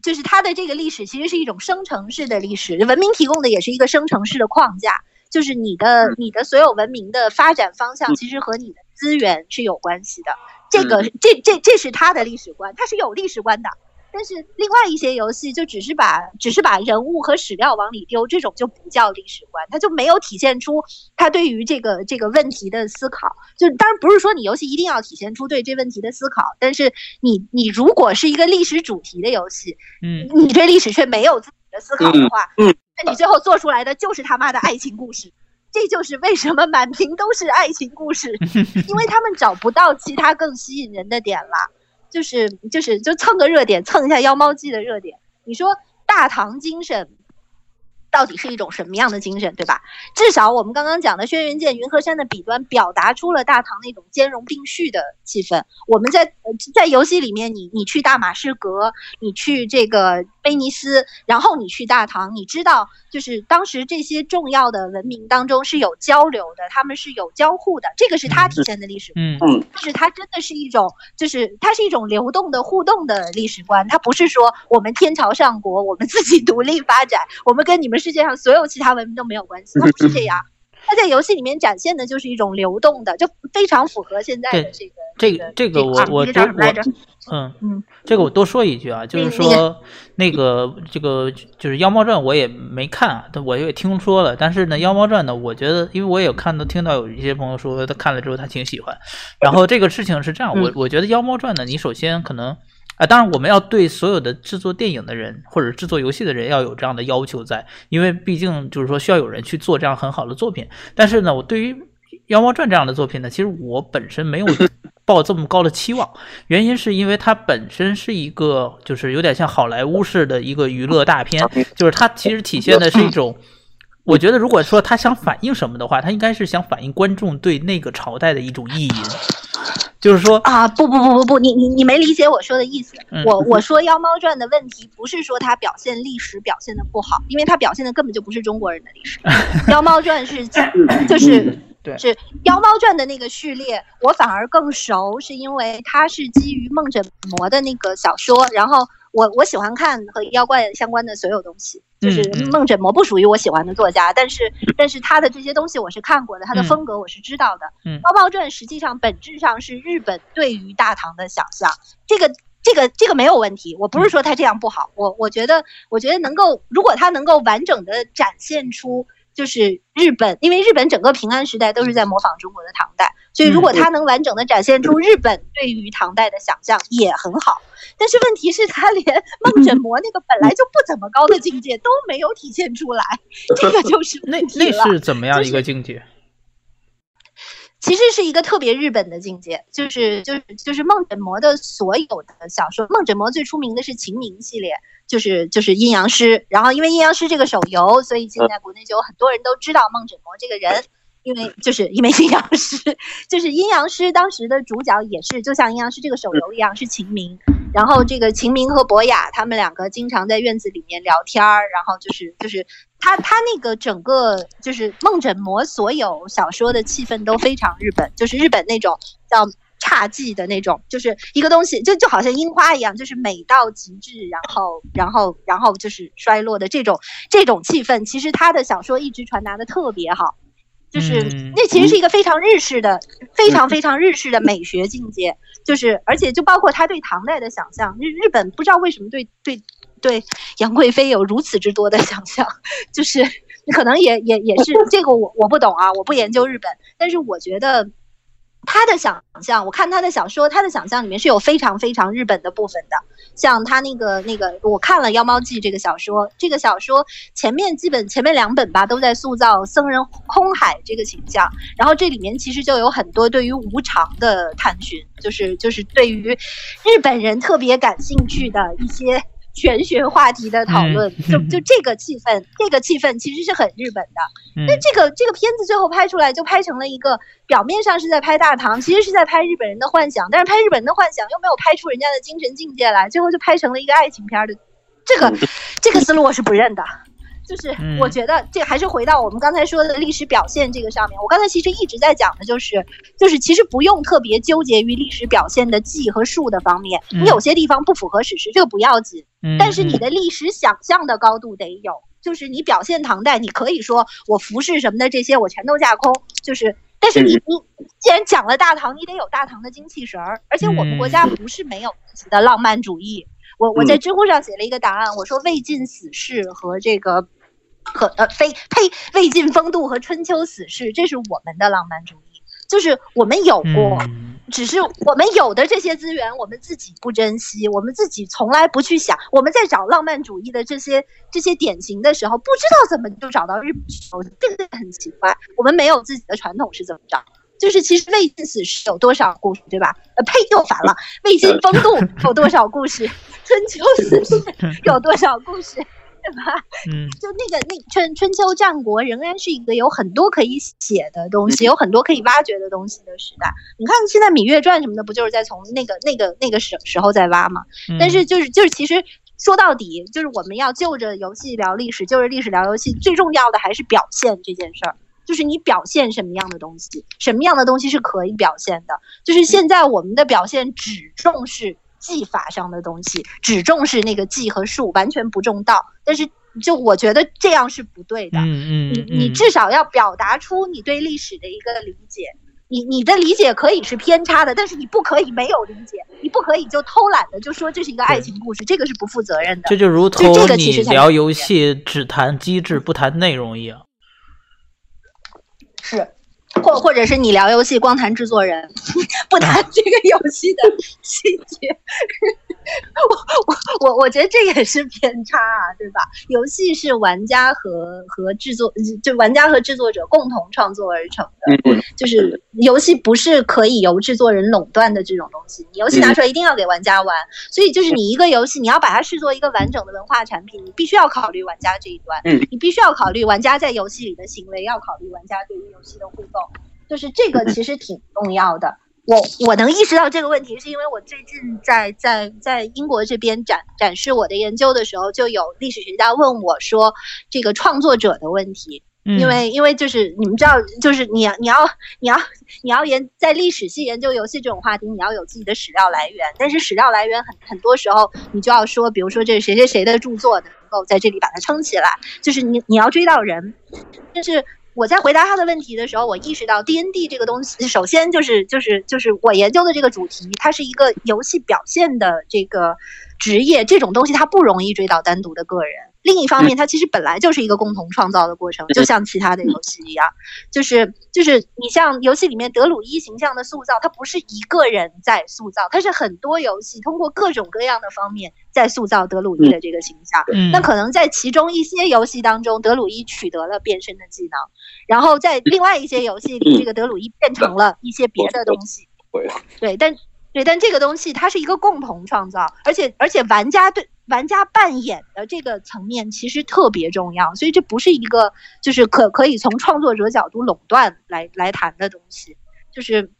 就是它的这个历史其实是一种生成式的历史，文明提供的也是一个生成式的框架，就是你的你的所有文明的发展方向其实和你的资源是有关系的，这个这这这是它的历史观，它是有历史观的。但是另外一些游戏就只是把只是把人物和史料往里丢，这种就不叫历史观，它就没有体现出他对于这个这个问题的思考。就当然不是说你游戏一定要体现出对这问题的思考，但是你你如果是一个历史主题的游戏，嗯你对历史却没有自己的思考的话，嗯嗯那你最后做出来的就是他妈的爱情故事。这就是为什么满屏都是爱情故事，因为他们找不到其他更吸引人的点了。就是就是就蹭个热点，蹭一下妖猫记的热点。你说大唐精神到底是一种什么样的精神，对吧？至少我们刚刚讲的轩辕剑、云和山的笔端表达出了大唐那种兼容并蓄的气氛。我们在呃在游戏里面，你你去大马士革，你去这个威尼斯，然后你去大唐，你知道，就是当时这些重要的文明当中是有交流的，他们是有交互的，这个是它体现的历史。嗯就是它真的是一种，就是它是一种流动的、互动的历史观。它不是说我们天朝上国，我们自己独立发展，我们跟你们世界上所有其他文明都没有关系，<laughs> 它不是这样。它在游戏里面展现的就是一种流动的，就非常符合现在的这个这个这个我啊我这个叫什么来着？嗯嗯，这个我多说一句啊，就是说那个这个就是《妖猫传》，我也没看啊，但我也听说了。但是呢，《妖猫传》呢，我觉得，因为我也有看到听到有一些朋友说他看了之后他挺喜欢。然后这个事情是这样，我嗯我觉得《妖猫传》呢，你首先可能啊，当然我们要对所有的制作电影的人或者制作游戏的人要有这样的要求在，因为毕竟就是说需要有人去做这样很好的作品。但是呢，我对于《妖猫传》这样的作品呢，其实我本身没有抱这么高的期望，原因是因为它本身是一个就是有点像好莱坞式的一个娱乐大片，就是它其实体现的是一种。我觉得，如果说他想反映什么的话，他应该是想反映观众对那个朝代的一种意淫，就是说啊，不不不不不，你你你没理解我说的意思。我我说《妖猫传》的问题不是说它表现历史表现的不好，因为它表现的根本就不是中国人的历史。<laughs>《妖猫传 <laughs>》是就是对是《妖猫传》的那个序列，我反而更熟，是因为它是基于梦枕魔的那个小说，然后。我我喜欢看和妖怪相关的所有东西，就是梦枕魔不属于我喜欢的作家，但是 <laughs> 但是他的这些东西我是看过的，他的风格我是知道的。《嗯猫猫传》实际上本质上是日本对于大唐的想象，这个这个这个没有问题。我不是说他这样不好，我我觉得我觉得能够，如果他能够完整的展现出。就是日本，因为日本整个平安时代都是在模仿中国的唐代，所以如果他能完整的展现出日本对于唐代的想象也很好。但是问题是，他连梦枕魔那个本来就不怎么高的境界都没有体现出来，这个就是 <laughs> 那那是怎么样一个境界？其实是一个特别日本的境界，就是就是就是梦枕魔的所有的小说，梦枕魔最出名的是秦明系列。就是就是阴阳师，然后因为阴阳师这个手游，所以现在国内就有很多人都知道梦枕魔这个人，因为就是因为阴阳师，就是阴阳师当时的主角也是就像阴阳师这个手游一样是秦明，然后这个秦明和博雅他们两个经常在院子里面聊天儿，然后就是就是他他那个整个就是梦枕魔所有小说的气氛都非常日本，就是日本那种叫。侘寂的那种，就是一个东西，就就好像樱花一样，就是美到极致，然后，然后，然后就是衰落的这种这种气氛。其实他的小说一直传达的特别好，就是那其实是一个非常日式的、非常非常日式的美学境界。就是而且就包括他对唐代的想象，日日本不知道为什么对对对杨贵妃有如此之多的想象，就是可能也也也是这个我我不懂啊，我不研究日本，但是我觉得。他的想象，我看他的小说，他的想象里面是有非常非常日本的部分的。像他那个那个，我看了《妖猫记》这个小说，这个小说前面基本前面两本吧，都在塑造僧人空海这个形象。然后这里面其实就有很多对于无常的探寻，就是就是对于日本人特别感兴趣的一些。玄学话题的讨论，就就 <laughs> 这个气氛，这个气氛其实是很日本的。那这个这个片子最后拍出来，就拍成了一个表面上是在拍大唐，其实是在拍日本人的幻想。但是拍日本人的幻想又没有拍出人家的精神境界来，最后就拍成了一个爱情片的。这个这个思路我是不认的。就是我觉得这还是回到我们刚才说的历史表现这个上面。我刚才其实一直在讲的就是，就是其实不用特别纠结于历史表现的记和数的方面。你有些地方不符合史实，这个不要紧。但是你的历史想象的高度得有。就是你表现唐代，你可以说我服饰什么的这些我全都架空。就是，但是你你既然讲了大唐，你得有大唐的精气神儿。而且我们国家不是没有自己的浪漫主义。我我在知乎上写了一个答案，我说魏晋死士和这个。和呃非呸魏晋风度和春秋死士，这是我们的浪漫主义，就是我们有过，只是我们有的这些资源，我们自己不珍惜，我们自己从来不去想。我们在找浪漫主义的这些这些典型的时候，不知道怎么就找到日本，这个很奇怪。我们没有自己的传统是怎么着？就是其实魏晋死士有多少故事，对吧？呃呸，又反了。魏晋风度有多少故事？<laughs> 春秋死士有多少故事？对吧？嗯，就那个那春春秋战国仍然是一个有很多可以写的东西，有很多可以挖掘的东西的时代。你看现在《芈月传》什么的，不就是在从那个那个那个时时候在挖吗？但是就是就是其实说到底，就是我们要就着游戏聊历史，就着历史聊游戏，最重要的还是表现这件事儿。就是你表现什么样的东西，什么样的东西是可以表现的。就是现在我们的表现只重视。技法上的东西只重视那个技和术，完全不重道。但是，就我觉得这样是不对的。嗯嗯，你你至少要表达出你对历史的一个理解。你你的理解可以是偏差的，但是你不可以没有理解。你不可以就偷懒的就说这是一个爱情故事，这个是不负责任的。这就如同你聊游戏只谈机制不谈内容一样。是。或或者是你聊游戏光谈制作人，<laughs> 不谈 <laughs> 这个游戏的细节，<laughs> 我我我我觉得这也是偏差啊，对吧？游戏是玩家和和制作，就玩家和制作者共同创作而成的，就是游戏不是可以由制作人垄断的这种东西。你游戏拿出来一定要给玩家玩，所以就是你一个游戏，你要把它视作一个完整的文化产品，你必须要考虑玩家这一端，你必须要考虑玩家在游戏里的行为，要考虑玩家对于游戏的互动，就是这个其实挺重要的。我我能意识到这个问题，是因为我最近在在在英国这边展展示我的研究的时候，就有历史学家问我说这个创作者的问题，因为因为就是你们知道，就是你你要你要你要研在历史系研究游戏这种话题，你要有自己的史料来源，但是史料来源很很多时候你就要说，比如说这是谁谁谁的著作能够在这里把它撑起来，就是你你要追到人，但是。我在回答他的问题的时候，我意识到 D N D 这个东西，首先就是就是就是我研究的这个主题，它是一个游戏表现的这个职业，这种东西它不容易追到单独的个人。另一方面，它其实本来就是一个共同创造的过程，就像其他的游戏一样，就是就是你像游戏里面德鲁伊形象的塑造，它不是一个人在塑造，它是很多游戏通过各种各样的方面在塑造德鲁伊的这个形象。那可能在其中一些游戏当中，德鲁伊取得了变身的技能，然后在另外一些游戏里，这个德鲁伊变成了一些别的东西。对，但对，但这个东西它是一个共同创造，而且而且玩家对。玩家扮演的这个层面其实特别重要，所以这不是一个就是可可以从创作者角度垄断来来谈的东西，就是。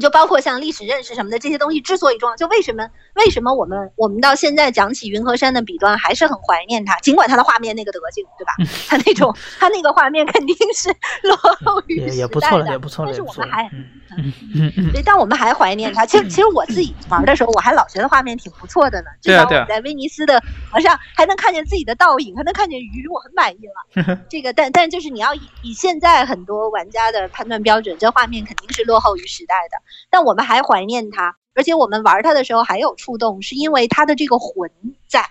就包括像历史认识什么的这些东西之所以重要，就为什么为什么我们我们到现在讲起云和山的笔端还是很怀念它，尽管它的画面那个德行，对吧？<laughs> 它那种它那个画面肯定是落后于时代的，也不错了，也不错了。但是我们还，<laughs> 对，但我们还怀念它。其实其实我自己玩的时候，我还老觉得画面挺不错的呢。至少我在威尼斯的河上还能看见自己的倒影，还能看见鱼，我很满意了。<laughs> 这个，但但就是你要以以现在很多玩家的判断标准，这画面肯定是落后于时代的。但我们还怀念它，而且我们玩它的时候还有触动，是因为它的这个魂在。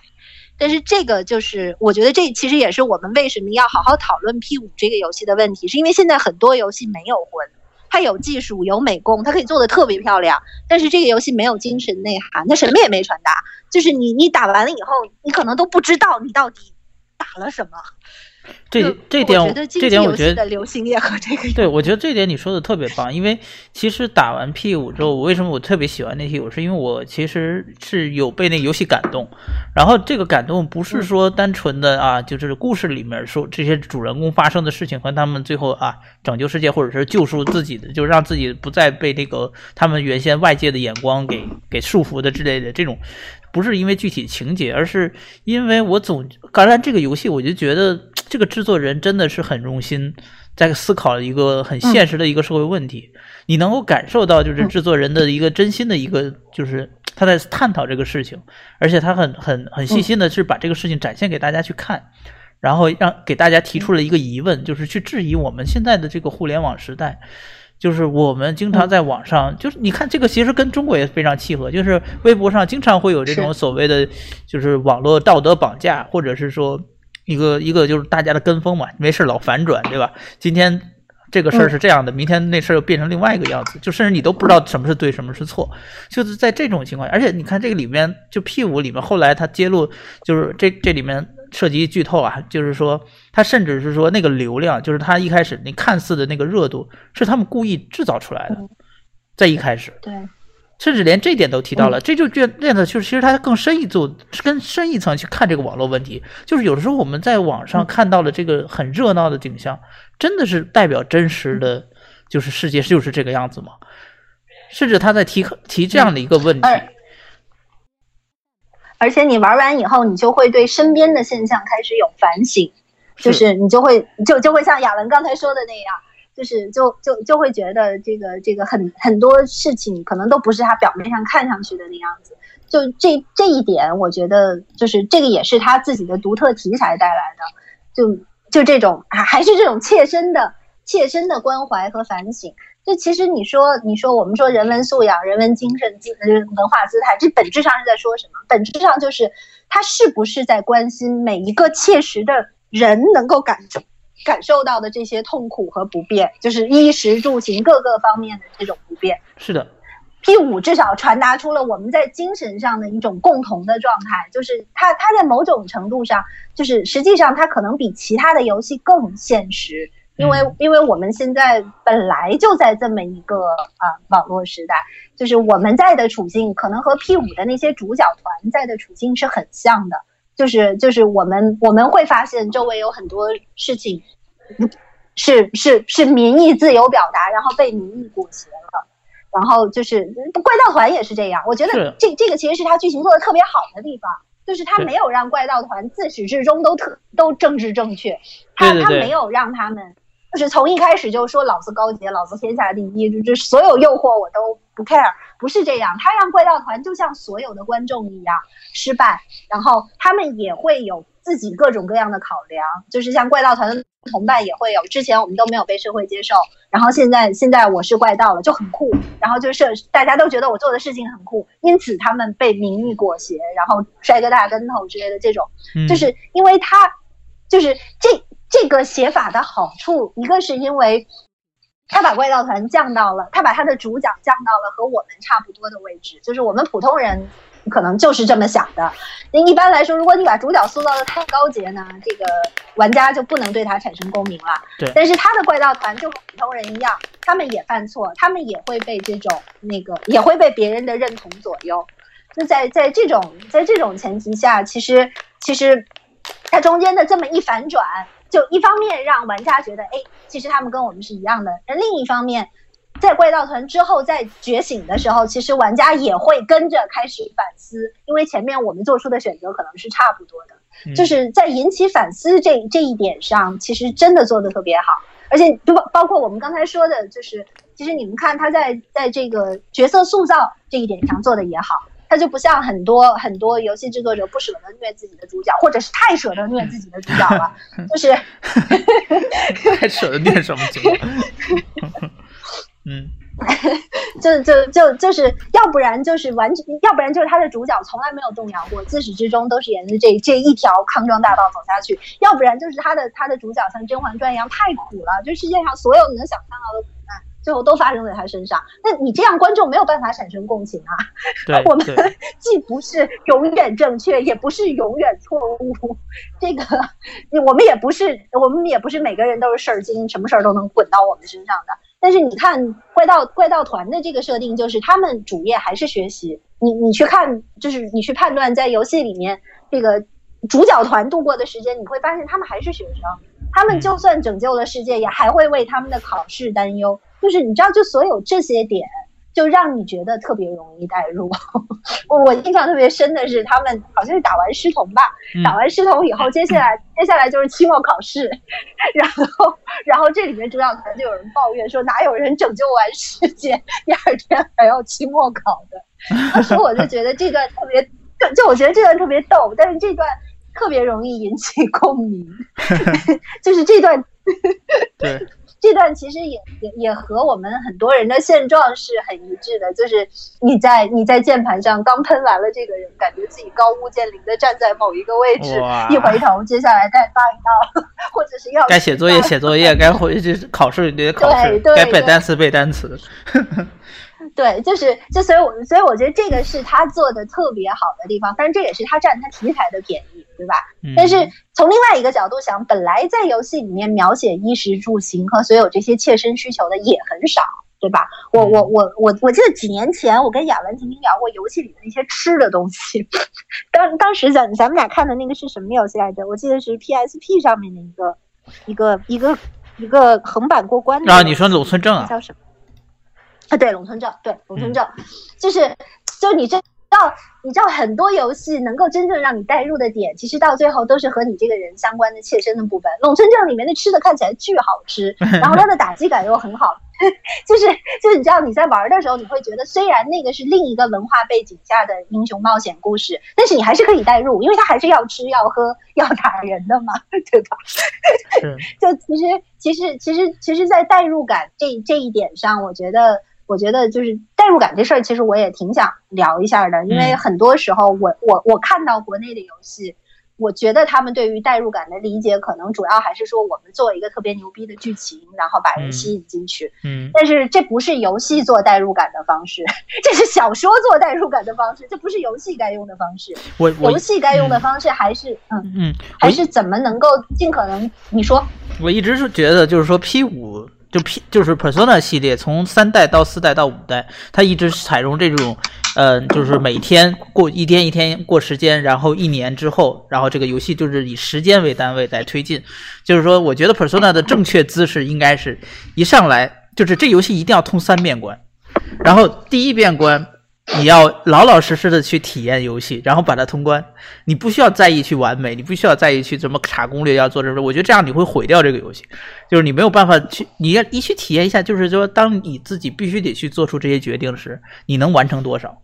但是这个就是，我觉得这其实也是我们为什么要好好讨论 P 五这个游戏的问题，是因为现在很多游戏没有魂，他有技术有美工，他可以做的特别漂亮，但是这个游戏没有精神内涵，他什么也没传达，就是你你打完了以后，你可能都不知道你到底打了什么。这这点，这点我觉得流行也和这个对，我觉得这点你说的特别棒。因为其实打完 P 五之后，我为什么我特别喜欢那 P 五，是因为我其实是有被那游戏感动。然后这个感动不是说单纯的啊，就是故事里面说这些主人公发生的事情和他们最后啊拯救世界或者是救赎自己的，就让自己不再被那个他们原先外界的眼光给给束缚的之类的这种。不是因为具体情节，而是因为我总刚才这个游戏，我就觉得这个制作人真的是很用心，在思考一个很现实的一个社会问题。你能够感受到，就是制作人的一个真心的一个，就是他在探讨这个事情，而且他很很很细心的是把这个事情展现给大家去看，然后让给大家提出了一个疑问，就是去质疑我们现在的这个互联网时代。就是我们经常在网上，就是你看这个其实跟中国也非常契合，就是微博上经常会有这种所谓的，就是网络道德绑架，或者是说一个一个就是大家的跟风嘛，没事老反转，对吧？今天这个事儿是这样的，明天那事儿又变成另外一个样子，就甚至你都不知道什么是对，什么是错。就是在这种情况，而且你看这个里面，就 P 五里面后来他揭露，就是这这里面。涉及剧透啊，就是说，他甚至是说那个流量，就是他一开始那看似的那个热度，是他们故意制造出来的，在一开始，对，甚至连这点都提到了，这就变变得就是其实它更深一层，更深一层去看这个网络问题，就是有的时候我们在网上看到了这个很热闹的景象，真的是代表真实的，就是世界就是这个样子吗？甚至他在提提这样的一个问题。而且你玩完以后，你就会对身边的现象开始有反省，就是你就会就就会像亚文刚才说的那样，就是就就就会觉得这个这个很很多事情可能都不是他表面上看上去的那样子。就这这一点，我觉得就是这个也是他自己的独特题材带来的，就就这种还还是这种切身的切身的关怀和反省。就其实你说，你说我们说人文素养、人文精神、姿文化姿态，这本质上是在说什么？本质上就是他是不是在关心每一个切实的人能够感受感受到的这些痛苦和不便，就是衣食住行各个方面的这种不便。是的，P 五至少传达出了我们在精神上的一种共同的状态，就是它它在某种程度上，就是实际上它可能比其他的游戏更现实，因为因为我们现在本来就在这么一个啊网络时代，就是我们在的处境可能和 P 五的那些主角团在的处境是很像的，就是就是我们我们会发现周围有很多事情，是是是民意自由表达，然后被民意裹挟了。然后就是怪盗团也是这样，我觉得这这个其实是他剧情做的特别好的地方，就是他没有让怪盗团自始至终都特都政治正确，他他没有让他们就是从一开始就说老子高洁，老子天下第一，就就所有诱惑我都不 care，不是这样，他让怪盗团就像所有的观众一样失败，然后他们也会有自己各种各样的考量，就是像怪盗团的同伴也会有，之前我们都没有被社会接受。然后现在现在我是怪盗了，就很酷。然后就是大家都觉得我做的事情很酷，因此他们被名誉裹挟，然后摔个大跟头之类的这种，就是因为他就是这这个写法的好处，一个是因为他把怪盗团降到了，他把他的主角降到了和我们差不多的位置，就是我们普通人。可能就是这么想的。那一般来说，如果你把主角塑造的太高洁呢，这个玩家就不能对他产生共鸣了。对。但是他的怪盗团就和普通人一样，他们也犯错，他们也会被这种那个，也会被别人的认同左右。就在在这种在这种前提下，其实其实它中间的这么一反转，就一方面让玩家觉得，哎，其实他们跟我们是一样的；而另一方面。在怪盗团之后在觉醒的时候，其实玩家也会跟着开始反思，因为前面我们做出的选择可能是差不多的，就是在引起反思这这一点上，其实真的做的特别好。而且包包括我们刚才说的，就是其实你们看他在在这个角色塑造这一点上做的也好，他就不像很多很多游戏制作者不舍得虐自己的主角，或者是太舍得虐自己的主角了，<laughs> 就是 <laughs> 太舍得虐什么主角。<laughs> 嗯，就就就就是要不然就是完全，要不然就是他的主角从来没有动摇过，自始至终都是沿着这这一条康庄大道走下去；要不然就是他的他的主角像《甄嬛传》一样太苦了，就世界上所有你能想象到的苦难，最后都发生在他身上。那你这样观众没有办法产生共情啊！<laughs> 我们 <laughs> 既不是永远正确，也不是永远错误，这个我们也不是，我们也不是每个人都是事儿精，什么事儿都能滚到我们身上的。但是你看怪盗怪盗团的这个设定，就是他们主业还是学习。你你去看，就是你去判断在游戏里面这个主角团度过的时间，你会发现他们还是学生。他们就算拯救了世界，也还会为他们的考试担忧。就是你知道，就所有这些点。就让你觉得特别容易代入。<laughs> 我我印象特别深的是，他们好像是打完师同吧，打完师同以后，接下来接下来就是期末考试，然后然后这里面主讲团就有人抱怨说，哪有人拯救完世界，第二天还要期末考的？当时我就觉得这段特别，就就我觉得这段特别逗，但是这段特别容易引起共鸣 <laughs> <laughs> 就是这段，对。这段其实也也也和我们很多人的现状是很一致的，就是你在你在键盘上刚喷完了这个人，感觉自己高屋建瓴的站在某一个位置，一回头，接下来再发一道，或者是要该写作业写作业，该回去考试得考试，该背单词背单词。<laughs> 对，就是就所以，我所以我觉得这个是他做的特别好的地方，但是这也是他占他题材的便宜，对吧？但是从另外一个角度想，本来在游戏里面描写衣食住行和所有这些切身需求的也很少，对吧？我我我我我记得几年前我跟雅文曾经聊过游戏里的那些吃的东西，当当时咱咱们俩看的那个是什么游戏来着？我记得是 PSP 上面的一个一个一个一个横版过关的。啊，你说《鲁村正》啊？叫什么？啊，对，龙村镇，对，龙村镇，就是，就你这。道你知道很多游戏能够真正让你代入的点，其实到最后都是和你这个人相关的切身的部分。《龙村镇》里面的吃的看起来巨好吃，<laughs> 然后它的打击感又很好，<laughs> 就是就是你知道你在玩的时候，你会觉得虽然那个是另一个文化背景下的英雄冒险故事，但是你还是可以代入，因为它还是要吃要喝 <laughs> 要打人的嘛，对吧？就其实其实其实其实，在代入感这这一点上，我觉得。我觉得就是代入感这事儿，其实我也挺想聊一下的，因为很多时候我我我看到国内的游戏，我觉得他们对于代入感的理解，可能主要还是说我们做一个特别牛逼的剧情，然后把人吸引进去。嗯，但是这不是游戏做代入感的方式，<laughs> 这是小说做代入感的方式，这不是游戏该用的方式。我我游戏该用的方式还是嗯嗯，还是怎么能够尽可能？你说，我一直是觉得就是说 P 五就 P 就是 Persona 系列，从三代到四代到五代，它一直采用这种。呃，就是每天过一天一天过时间，然后一年之后，然后这个游戏就是以时间为单位在推进。就是说，我觉得 Persona 的正确姿势应该是一上来就是这游戏一定要通三遍关，然后第一遍关。你要老老实实的去体验游戏，然后把它通关。你不需要在意去完美，你不需要在意去怎么查攻略要做这个。我觉得这样你会毁掉这个游戏，就是你没有办法去，你要一去体验一下，就是说当你自己必须得去做出这些决定时，你能完成多少？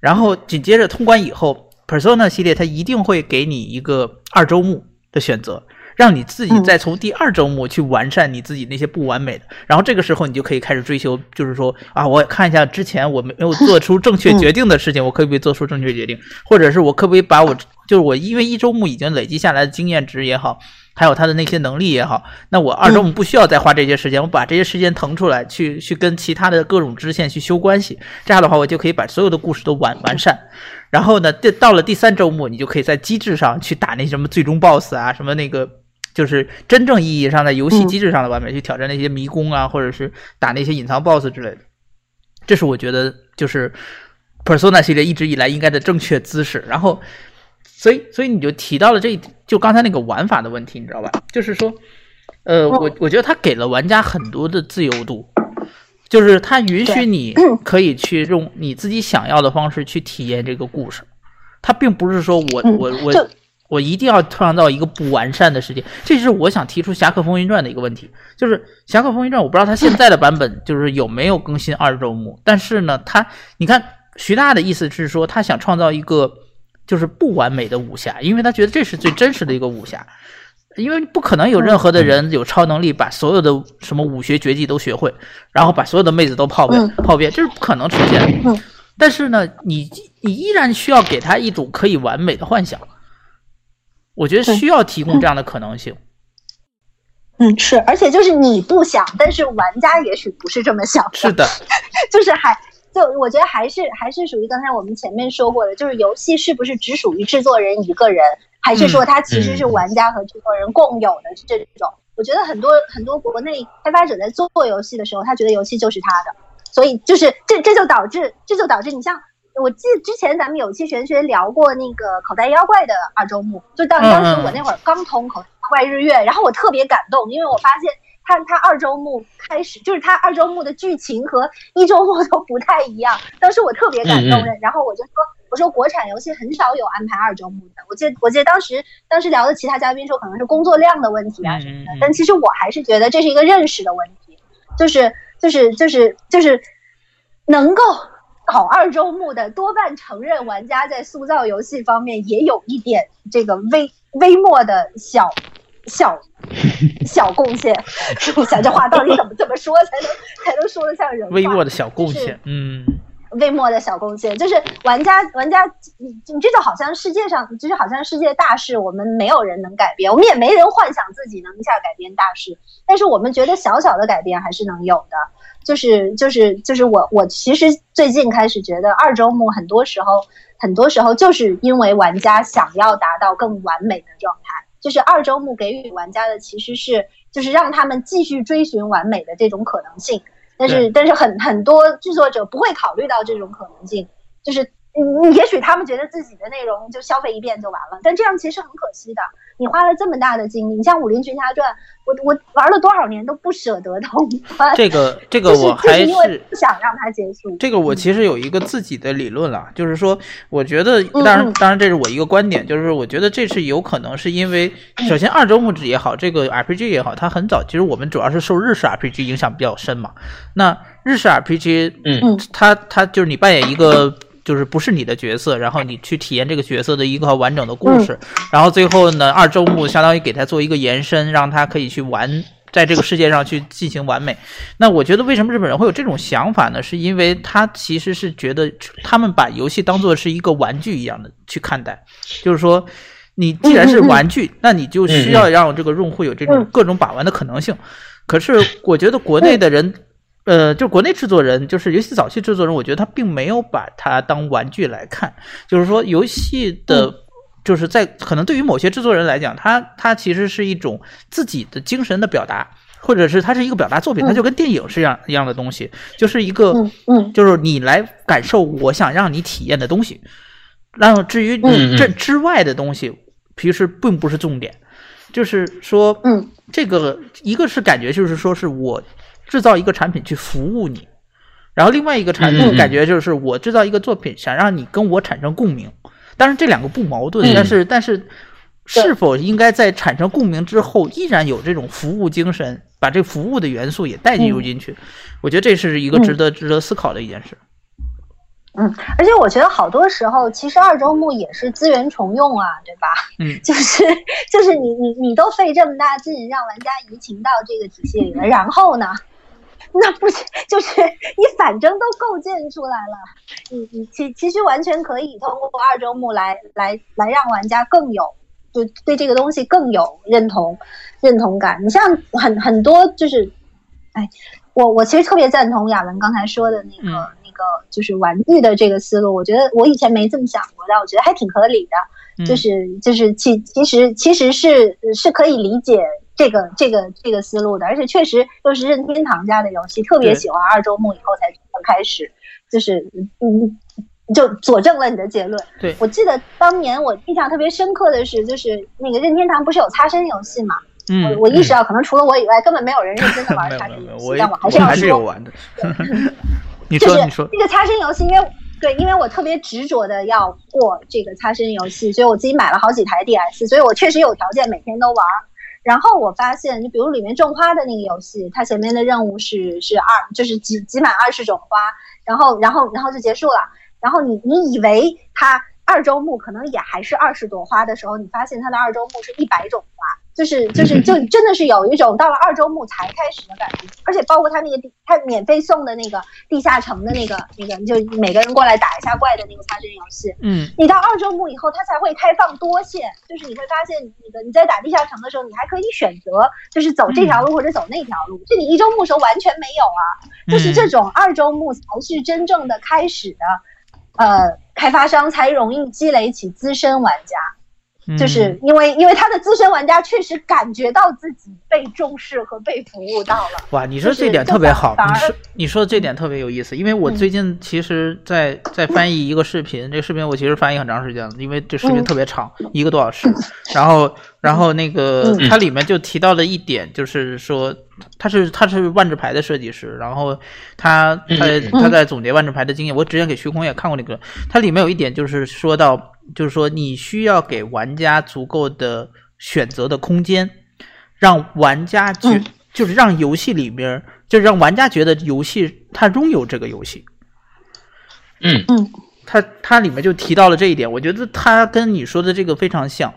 然后紧接着通关以后，Persona 系列它一定会给你一个二周目的选择。让你自己再从第二周目去完善你自己那些不完美的，然后这个时候你就可以开始追求，就是说啊，我看一下之前我没有做出正确决定的事情，我可不可以做出正确决定？或者是我可不可以把我就是我因为一周目已经累积下来的经验值也好，还有他的那些能力也好，那我二周目不需要再花这些时间，我把这些时间腾出来去去跟其他的各种支线去修关系，这样的话我就可以把所有的故事都完完善。然后呢，这到了第三周目，你就可以在机制上去打那什么最终 BOSS 啊，什么那个。就是真正意义上在游戏机制上的完美，去挑战那些迷宫啊，或者是打那些隐藏 BOSS 之类的，这是我觉得就是 Persona 系列一直以来应该的正确姿势。然后，所以所以你就提到了这，就刚才那个玩法的问题，你知道吧？就是说，呃，我我觉得它给了玩家很多的自由度，就是它允许你 <clears throat> 可以去用你自己想要的方式去体验这个故事，它并不是说我我我。我一定要创造一个不完善的世界，这是我想提出《侠客风云传》的一个问题。就是《侠客风云传》，我不知道它现在的版本就是有没有更新二周目，但是呢，它你看徐大的意思是说，他想创造一个就是不完美的武侠，因为他觉得这是最真实的一个武侠，因为不可能有任何的人有超能力把所有的什么武学绝技都学会，然后把所有的妹子都泡遍泡遍，这是不可能出现的。但是呢，你你依然需要给他一种可以完美的幻想。我觉得需要提供这样的可能性。嗯，是，而且就是你不想，但是玩家也许不是这么想的。是的，<laughs> 就是还就我觉得还是还是属于刚才我们前面说过的，就是游戏是不是只属于制作人一个人，还是说它其实是玩家和制作人共有的这种？我觉得很多很多国内开发者在做游戏的时候，他觉得游戏就是他的，所以就是这这就导致这就导致你像。我记得之前咱们有期玄学聊过那个口袋妖怪的二周目，就当当时我那会儿刚通口袋妖怪日月，然后我特别感动，因为我发现他他二周目开始就是他二周目的剧情和一周目都不太一样，当时我特别感动，然后我就说我说国产游戏很少有安排二周目的，我记得我记得当时当时聊的其他嘉宾说可能是工作量的问题啊什么的，但其实我还是觉得这是一个认识的问题，就是就是就是就是能够。考二周目的多半承认，玩家在塑造游戏方面也有一点这个微微末的小小 <laughs> 小贡献。我想这话到底怎么怎么说才能才能说得像人话？微末的小贡献，嗯，微末的小贡献，就是玩家玩家，你你这就好像世界上，就是好像世界大事，我们没有人能改变，我们也没人幻想自己能一下改变大事，但是我们觉得小小的改变还是能有的。就是就是就是我我其实最近开始觉得二周目很多时候很多时候就是因为玩家想要达到更完美的状态，就是二周目给予玩家的其实是就是让他们继续追寻完美的这种可能性，但是但是很很多制作者不会考虑到这种可能性，就是嗯也许他们觉得自己的内容就消费一遍就完了，但这样其实很可惜的。你花了这么大的精力，你像《武林群侠传》，我我玩了多少年都不舍得通关。这个这个我还是不想让它结束。这个我其实有一个自己的理论了，就是说，我觉得，当然当然这是我一个观点，就是我觉得这是有可能是因为，首先二周目制也好，这个 RPG 也好，它很早，其实我们主要是受日式 RPG 影响比较深嘛。那日式 RPG，嗯，它它就是你扮演一个。就是不是你的角色，然后你去体验这个角色的一个完整的故事，然后最后呢，二周目相当于给他做一个延伸，让他可以去玩在这个世界上去进行完美。那我觉得为什么日本人会有这种想法呢？是因为他其实是觉得他们把游戏当做是一个玩具一样的去看待，就是说。你既然是玩具，那你就需要让这个用户有这种各种把玩的可能性。可是我觉得国内的人，呃，就国内制作人，就是尤其早期制作人，我觉得他并没有把它当玩具来看。就是说，游戏的，就是在可能对于某些制作人来讲，他他其实是一种自己的精神的表达，或者是它是一个表达作品，它就跟电影是一样一样的东西，就是一个，嗯，就是你来感受我想让你体验的东西。然后至于你这之外的东西，其实并不是重点。就是说，嗯，这个一个是感觉，就是说是我制造一个产品去服务你，然后另外一个产品感觉就是我制造一个作品，想让你跟我产生共鸣。当然这两个不矛盾，但是但是是否应该在产生共鸣之后，依然有这种服务精神，把这服务的元素也带进入进去？我觉得这是一个值得值得思考的一件事。嗯，而且我觉得好多时候，其实二周目也是资源重用啊，对吧？嗯，<laughs> 就是就是你你你都费这么大劲让玩家移情到这个体系里了，然后呢，那不行，就是 <laughs> 你反正都构建出来了，你你其其实完全可以通过二周目来来来让玩家更有就对这个东西更有认同认同感。你像很很多就是，哎，我我其实特别赞同亚文刚才说的那个。那个，就是玩具的这个思路，我觉得我以前没这么想过，但我觉得还挺合理的。就是就是其其实其实是是可以理解这个这个这个思路的，而且确实又是任天堂家的游戏，特别喜欢二周目以后才开始，就是嗯，就佐证了你的结论。对我记得当年我印象特别深刻的是，就是那个任天堂不是有擦身游戏嘛？嗯，我我意识到可能除了我以外，根本没有人认真的玩擦身游戏，但我还是要说，玩的。<laughs> <laughs> 就是这个擦身游戏，因为对，因为我特别执着的要过这个擦身游戏，所以我自己买了好几台 DS，所以我确实有条件每天都玩。然后我发现，你比如里面种花的那个游戏，它前面的任务是是二，就是集集满二十种花，然后然后然后就结束了。然后你你以为它二周目可能也还是二十朵花的时候，你发现它的二周目是一百种花。就是就是 <laughs> 就真的是有一种到了二周目才开始的感觉，而且包括他那个地，他免费送的那个地下城的那个那个，就每个人过来打一下怪的那个擦身游戏。嗯，你到二周目以后，它才会开放多线，就是你会发现你的你在打地下城的时候，你还可以选择就是走这条路或者走那条路，就你一周目时候完全没有啊。就是这种二周目才是真正的开始的，呃，开发商才容易积累起资深玩家。就是因为，因为他的资深玩家确实感觉到自己被重视和被服务到了。哇，你说这点特别好，你说你说的这点特别有意思。因为我最近其实，在在翻译一个视频，这个视频我其实翻译很长时间了，因为这视频特别长，一个多小时。然后，然后那个它里面就提到了一点，就是说他是他是万智牌的设计师，然后他他他在总结万智牌的经验。我之前给徐空也看过那个，它里面有一点就是说到。就是说，你需要给玩家足够的选择的空间，让玩家觉，就是让游戏里边，就是让玩家觉得游戏他拥有这个游戏。嗯嗯，他他里面就提到了这一点，我觉得他跟你说的这个非常像，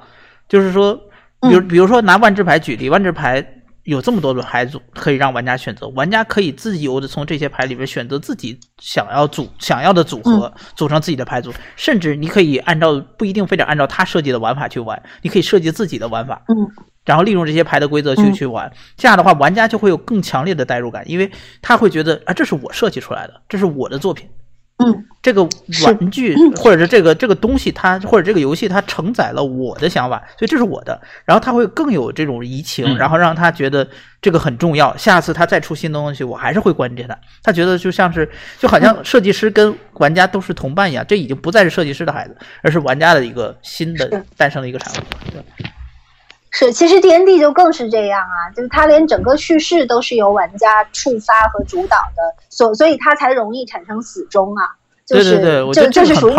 就是说，比如比如说拿万智牌举例，万智牌。有这么多的牌组可以让玩家选择，玩家可以自由的从这些牌里边选择自己想要组想要的组合，组成自己的牌组。甚至你可以按照不一定非得按照他设计的玩法去玩，你可以设计自己的玩法，嗯，然后利用这些牌的规则去去玩。这样的话，玩家就会有更强烈的代入感，因为他会觉得啊，这是我设计出来的，这是我的作品。嗯，这个玩具或者是这个这个东西，它或者这个游戏，它承载了我的想法，所以这是我的。然后他会更有这种移情，然后让他觉得这个很重要。下次他再出新的东西，我还是会关注他。他觉得就像是就好像设计师跟玩家都是同伴一样，这已经不再是设计师的孩子，而是玩家的一个新的诞生的一个产物。对。是，其实 D N D 就更是这样啊，就是它连整个叙事都是由玩家触发和主导的，所所以它才容易产生死忠啊。对对对，就就是属于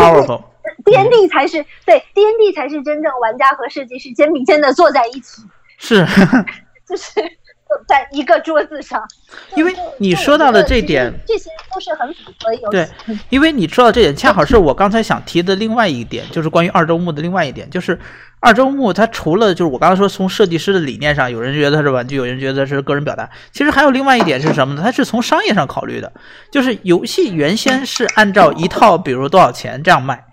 D N D 才是对 D N D 才是真正玩家和设计师肩并肩的坐在一起，是，<laughs> 就是在一个桌子上。因为你说到的这点，这些都是很符合游戏。对，因为你说到这点，恰好是我刚才想提的另外一点，就是关于二周目的另外一点，就是。二周目它除了就是我刚才说从设计师的理念上，有人觉得它是玩具，有人觉得是个人表达。其实还有另外一点是什么呢？它是从商业上考虑的，就是游戏原先是按照一套，比如多少钱这样卖，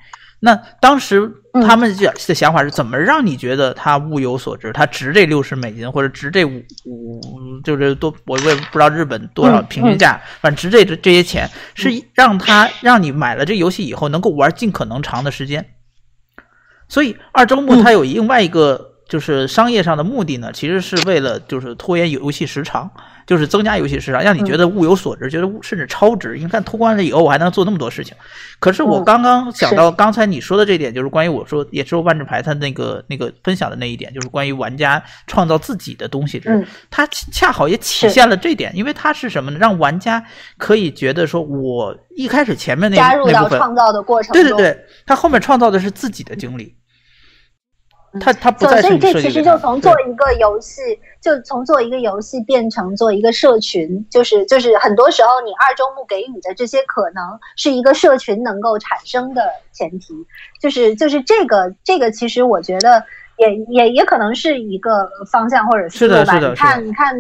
那当时他们的想法是怎么让你觉得它物有所值，它值这六十美金或者值这五五，就是多我也不知道日本多少平均价，反正值这这些钱，是让他让你买了这游戏以后能够玩尽可能长的时间。所以二周目它有另外一个。就是商业上的目的呢，其实是为了就是拖延游戏时长，就是增加游戏时长，让你觉得物有所值，觉得物甚至超值。你看通关了以后，我还能做那么多事情。可是我刚刚想到刚才你说的这点，就是关于我说也是万智牌他那个那个分享的那一点，就是关于玩家创造自己的东西，嗯，它恰好也体现了这点，因为它是什么呢？让玩家可以觉得说，我一开始前面那加入到创造的过程，对对对，他后面创造的是自己的经历。他他不再所以这其实就从做一个游戏，就从做一个游戏变成做一个社群，就是就是很多时候你二周目给予的这些可能是一个社群能够产生的前提，就是就是这个这个其实我觉得也也也可能是一个方向或者思路吧。你看你看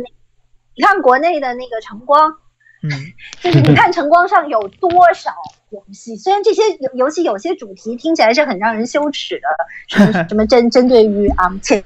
你看国内的那个晨光。嗯，<laughs> 就是你看晨光上有多少游戏，虽然这些游游戏有些主题听起来是很让人羞耻的，什么 <laughs> 什么针针对于啊前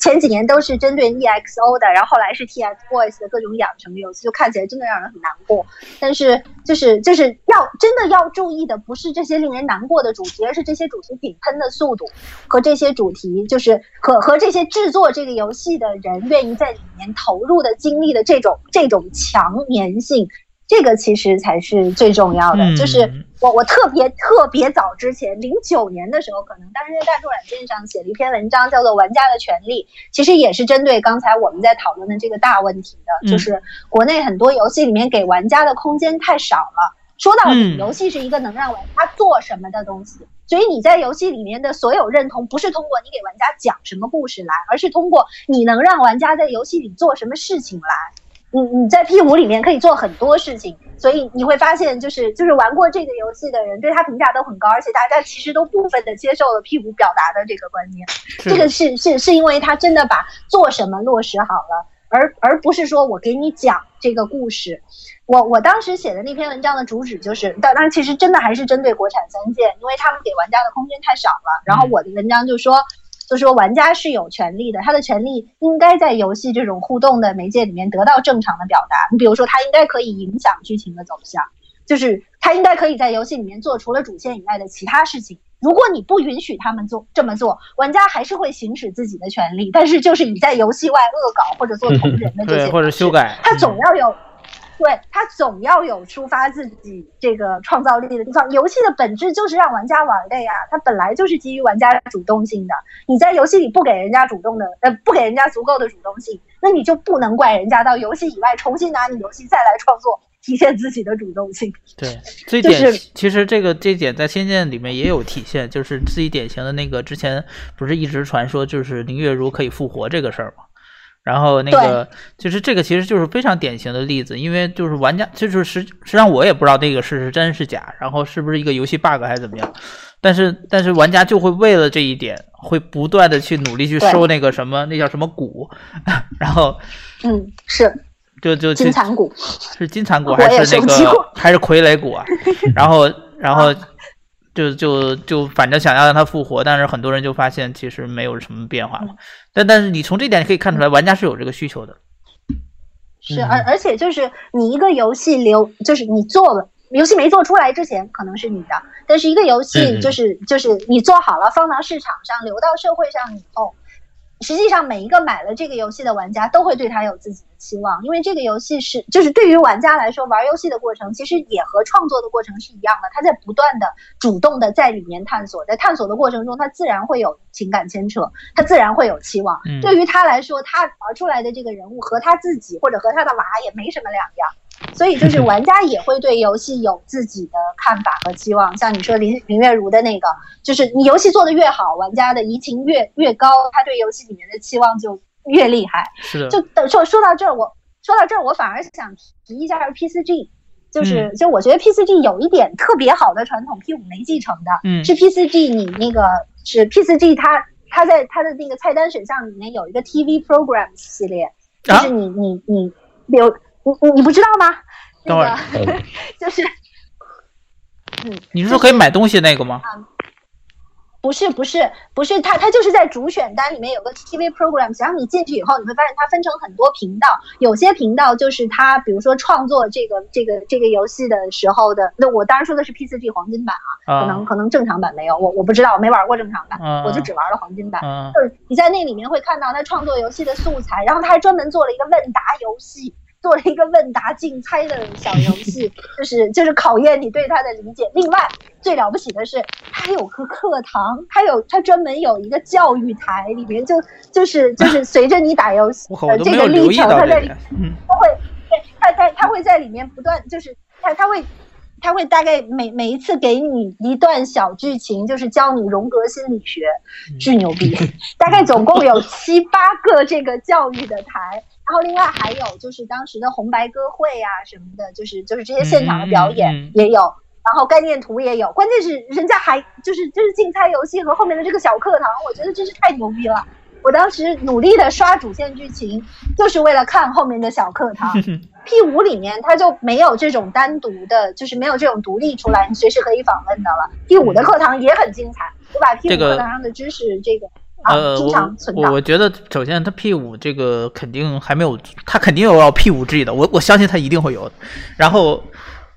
前几年都是针对 EXO 的，然后后来是 TFBOYS 的各种养成游戏，就看起来真的让人很难过。但是就是就是要真的要注意的，不是这些令人难过的主题，而是这些主题顶喷的速度和这些主题就是和和这些制作这个游戏的人愿意在里面投入的精力的这种这种强粘性。这个其实才是最重要的，就是我我特别特别早之前零九年的时候，可能当时在大众软件上写了一篇文章，叫做《玩家的权利》，其实也是针对刚才我们在讨论的这个大问题的，就是国内很多游戏里面给玩家的空间太少了。说到底，游戏是一个能让玩家做什么的东西，所以你在游戏里面的所有认同，不是通过你给玩家讲什么故事来，而是通过你能让玩家在游戏里做什么事情来。你你在 P 五里面可以做很多事情，所以你会发现，就是就是玩过这个游戏的人对他评价都很高，而且大家其实都部分的接受了 P 五表达的这个观念。这个是是是因为他真的把做什么落实好了，而而不是说我给你讲这个故事。我我当时写的那篇文章的主旨就是，当然其实真的还是针对国产三件，因为他们给玩家的空间太少了。然后我的文章就说。就说玩家是有权利的，他的权利应该在游戏这种互动的媒介里面得到正常的表达。你比如说，他应该可以影响剧情的走向，就是他应该可以在游戏里面做除了主线以外的其他事情。如果你不允许他们做这么做，玩家还是会行使自己的权利。但是就是你在游戏外恶搞或者做同人的这些，或者修改，他总要有。对他总要有抒发自己这个创造力的地方。游戏的本质就是让玩家玩的呀，它本来就是基于玩家主动性的。你在游戏里不给人家主动的，呃，不给人家足够的主动性，那你就不能怪人家到游戏以外重新拿你游戏再来创作，体现自己的主动性。对，这一点其实这个这点在《仙剑》里面也有体现，就是自己典型的那个之前不是一直传说就是林月如可以复活这个事儿吗？然后那个就是这个，其实就是非常典型的例子，因为就是玩家就是实实际上我也不知道那个是是真是假，然后是不是一个游戏 bug 还是怎么样，但是但是玩家就会为了这一点，会不断的去努力去收那个什么那叫什么鼓，<laughs> 然后嗯是就就金蚕骨是金蚕骨还是那个还是傀儡骨啊？然后然后。<laughs> 就就就反正想要让他复活，但是很多人就发现其实没有什么变化嘛。但但是你从这点可以看出来，玩家是有这个需求的。是，而而且就是你一个游戏流，就是你做了游戏没做出来之前可能是你的，但是一个游戏就是就是你做好了放到市场上流到社会上以后。实际上，每一个买了这个游戏的玩家都会对他有自己的期望，因为这个游戏是，就是对于玩家来说，玩游戏的过程其实也和创作的过程是一样的，他在不断的主动的在里面探索，在探索的过程中，他自然会有情感牵扯，他自然会有期望。对于他来说，他玩出来的这个人物和他自己或者和他的娃也没什么两样。所以就是玩家也会对游戏有自己的看法和期望，像你说林林月如的那个，就是你游戏做的越好，玩家的移情越越高，他对游戏里面的期望就越厉害。是的。就等说说到这儿，我说到这儿，我反而想提一下 P 四 G，就是就我觉得 P 四 G 有一点特别好的传统，P 五没继承的，嗯，是 P 四 G 你那个是 P 四 G 它它在它的那个菜单选项里面有一个 TV Programs 系列，就是你你你有。你你你不知道吗？等会儿，<laughs> 就是，嗯你是说可以买东西那个吗？不是不是不是，它它就是在主选单里面有个 TV program，然后你进去以后，你会发现它分成很多频道，有些频道就是它，比如说创作这个这个这个游戏的时候的，那我当然说的是 P4G 黄金版啊，可能可能正常版没有，我我不知道，我没玩过正常版，我就只玩了黄金版，就是你在那里面会看到他创作游戏的素材，然后他还专门做了一个问答游戏。做了一个问答竞猜的小游戏，<laughs> 就是就是考验你对它的理解。另外，最了不起的是，它有个课堂，它有它专门有一个教育台，里面就就是就是 <laughs> 随着你打游戏的这个历程，它在里，它会，对，它在它会在里面不断，就是它它会。他会大概每每一次给你一段小剧情，就是教你荣格心理学，巨牛逼。<laughs> 大概总共有七八个这个教育的台，然后另外还有就是当时的红白歌会呀什么的，就是就是这些现场的表演也有，然后概念图也有。关键是人家还就是就是竞猜游戏和后面的这个小课堂，我觉得真是太牛逼了。我当时努力的刷主线剧情，就是为了看后面的小课堂。<laughs> P 五里面它就没有这种单独的，就是没有这种独立出来，你随时可以访问的了。P 五的课堂也很精彩，我把 P 五课堂上的知识这个呃，经常存档。我觉得首先它 P 五这个肯定还没有，它肯定有要 P 五 G 的，我我相信它一定会有。然后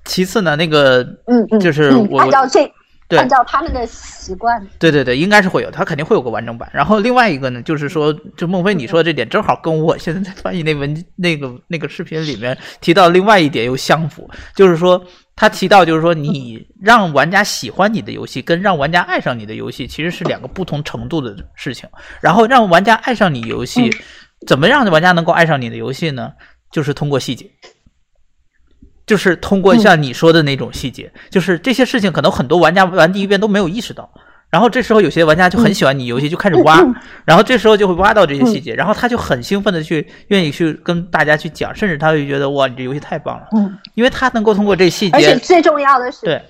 其次呢，那个嗯嗯，就是我按照这。按照他们的习惯，对对对，应该是会有，他肯定会有个完整版。然后另外一个呢，就是说，就孟非你说的这点，正好跟我现在在翻译那文那个那个视频里面提到另外一点又相符，就是说他提到，就是说你让玩家喜欢你的游戏，跟让玩家爱上你的游戏其实是两个不同程度的事情。然后让玩家爱上你游戏，怎么让玩家能够爱上你的游戏呢？就是通过细节。就是通过像你说的那种细节，就是这些事情可能很多玩家玩第一遍都没有意识到，然后这时候有些玩家就很喜欢你游戏，就开始挖，然后这时候就会挖到这些细节，然后他就很兴奋的去愿意去跟大家去讲，甚至他会觉得哇，你这游戏太棒了，嗯，因为他能够通过这细节，而且最重要的是，对，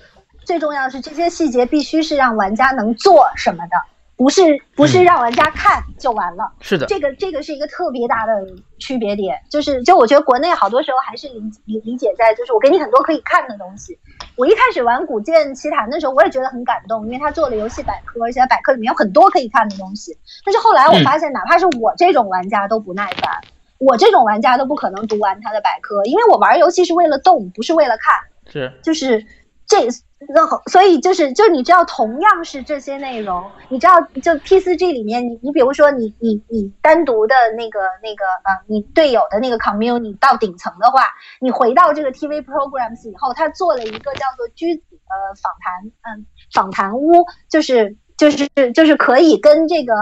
最重要的是这些细节必须是让玩家能做什么的。不是不是让玩家看就完了，是的，这个这个是一个特别大的区别点，就是就我觉得国内好多时候还是理理理解在就是我给你很多可以看的东西。我一开始玩《古剑奇谭》的时候，我也觉得很感动，因为他做了游戏百科，而且百科里面有很多可以看的东西。但是后来我发现，哪怕是我这种玩家都不耐烦，我这种玩家都不可能读完他的百科，因为我玩游戏是为了动，不是为了看，是就是这。那，所以就是就你知道，同样是这些内容，你知道就 P 四 G 里面，你你比如说你你你单独的那个那个呃，你队友的那个 community 到顶层的话，你回到这个 TV programs 以后，他做了一个叫做居子的访谈，嗯，访谈屋，就是就是就是可以跟这个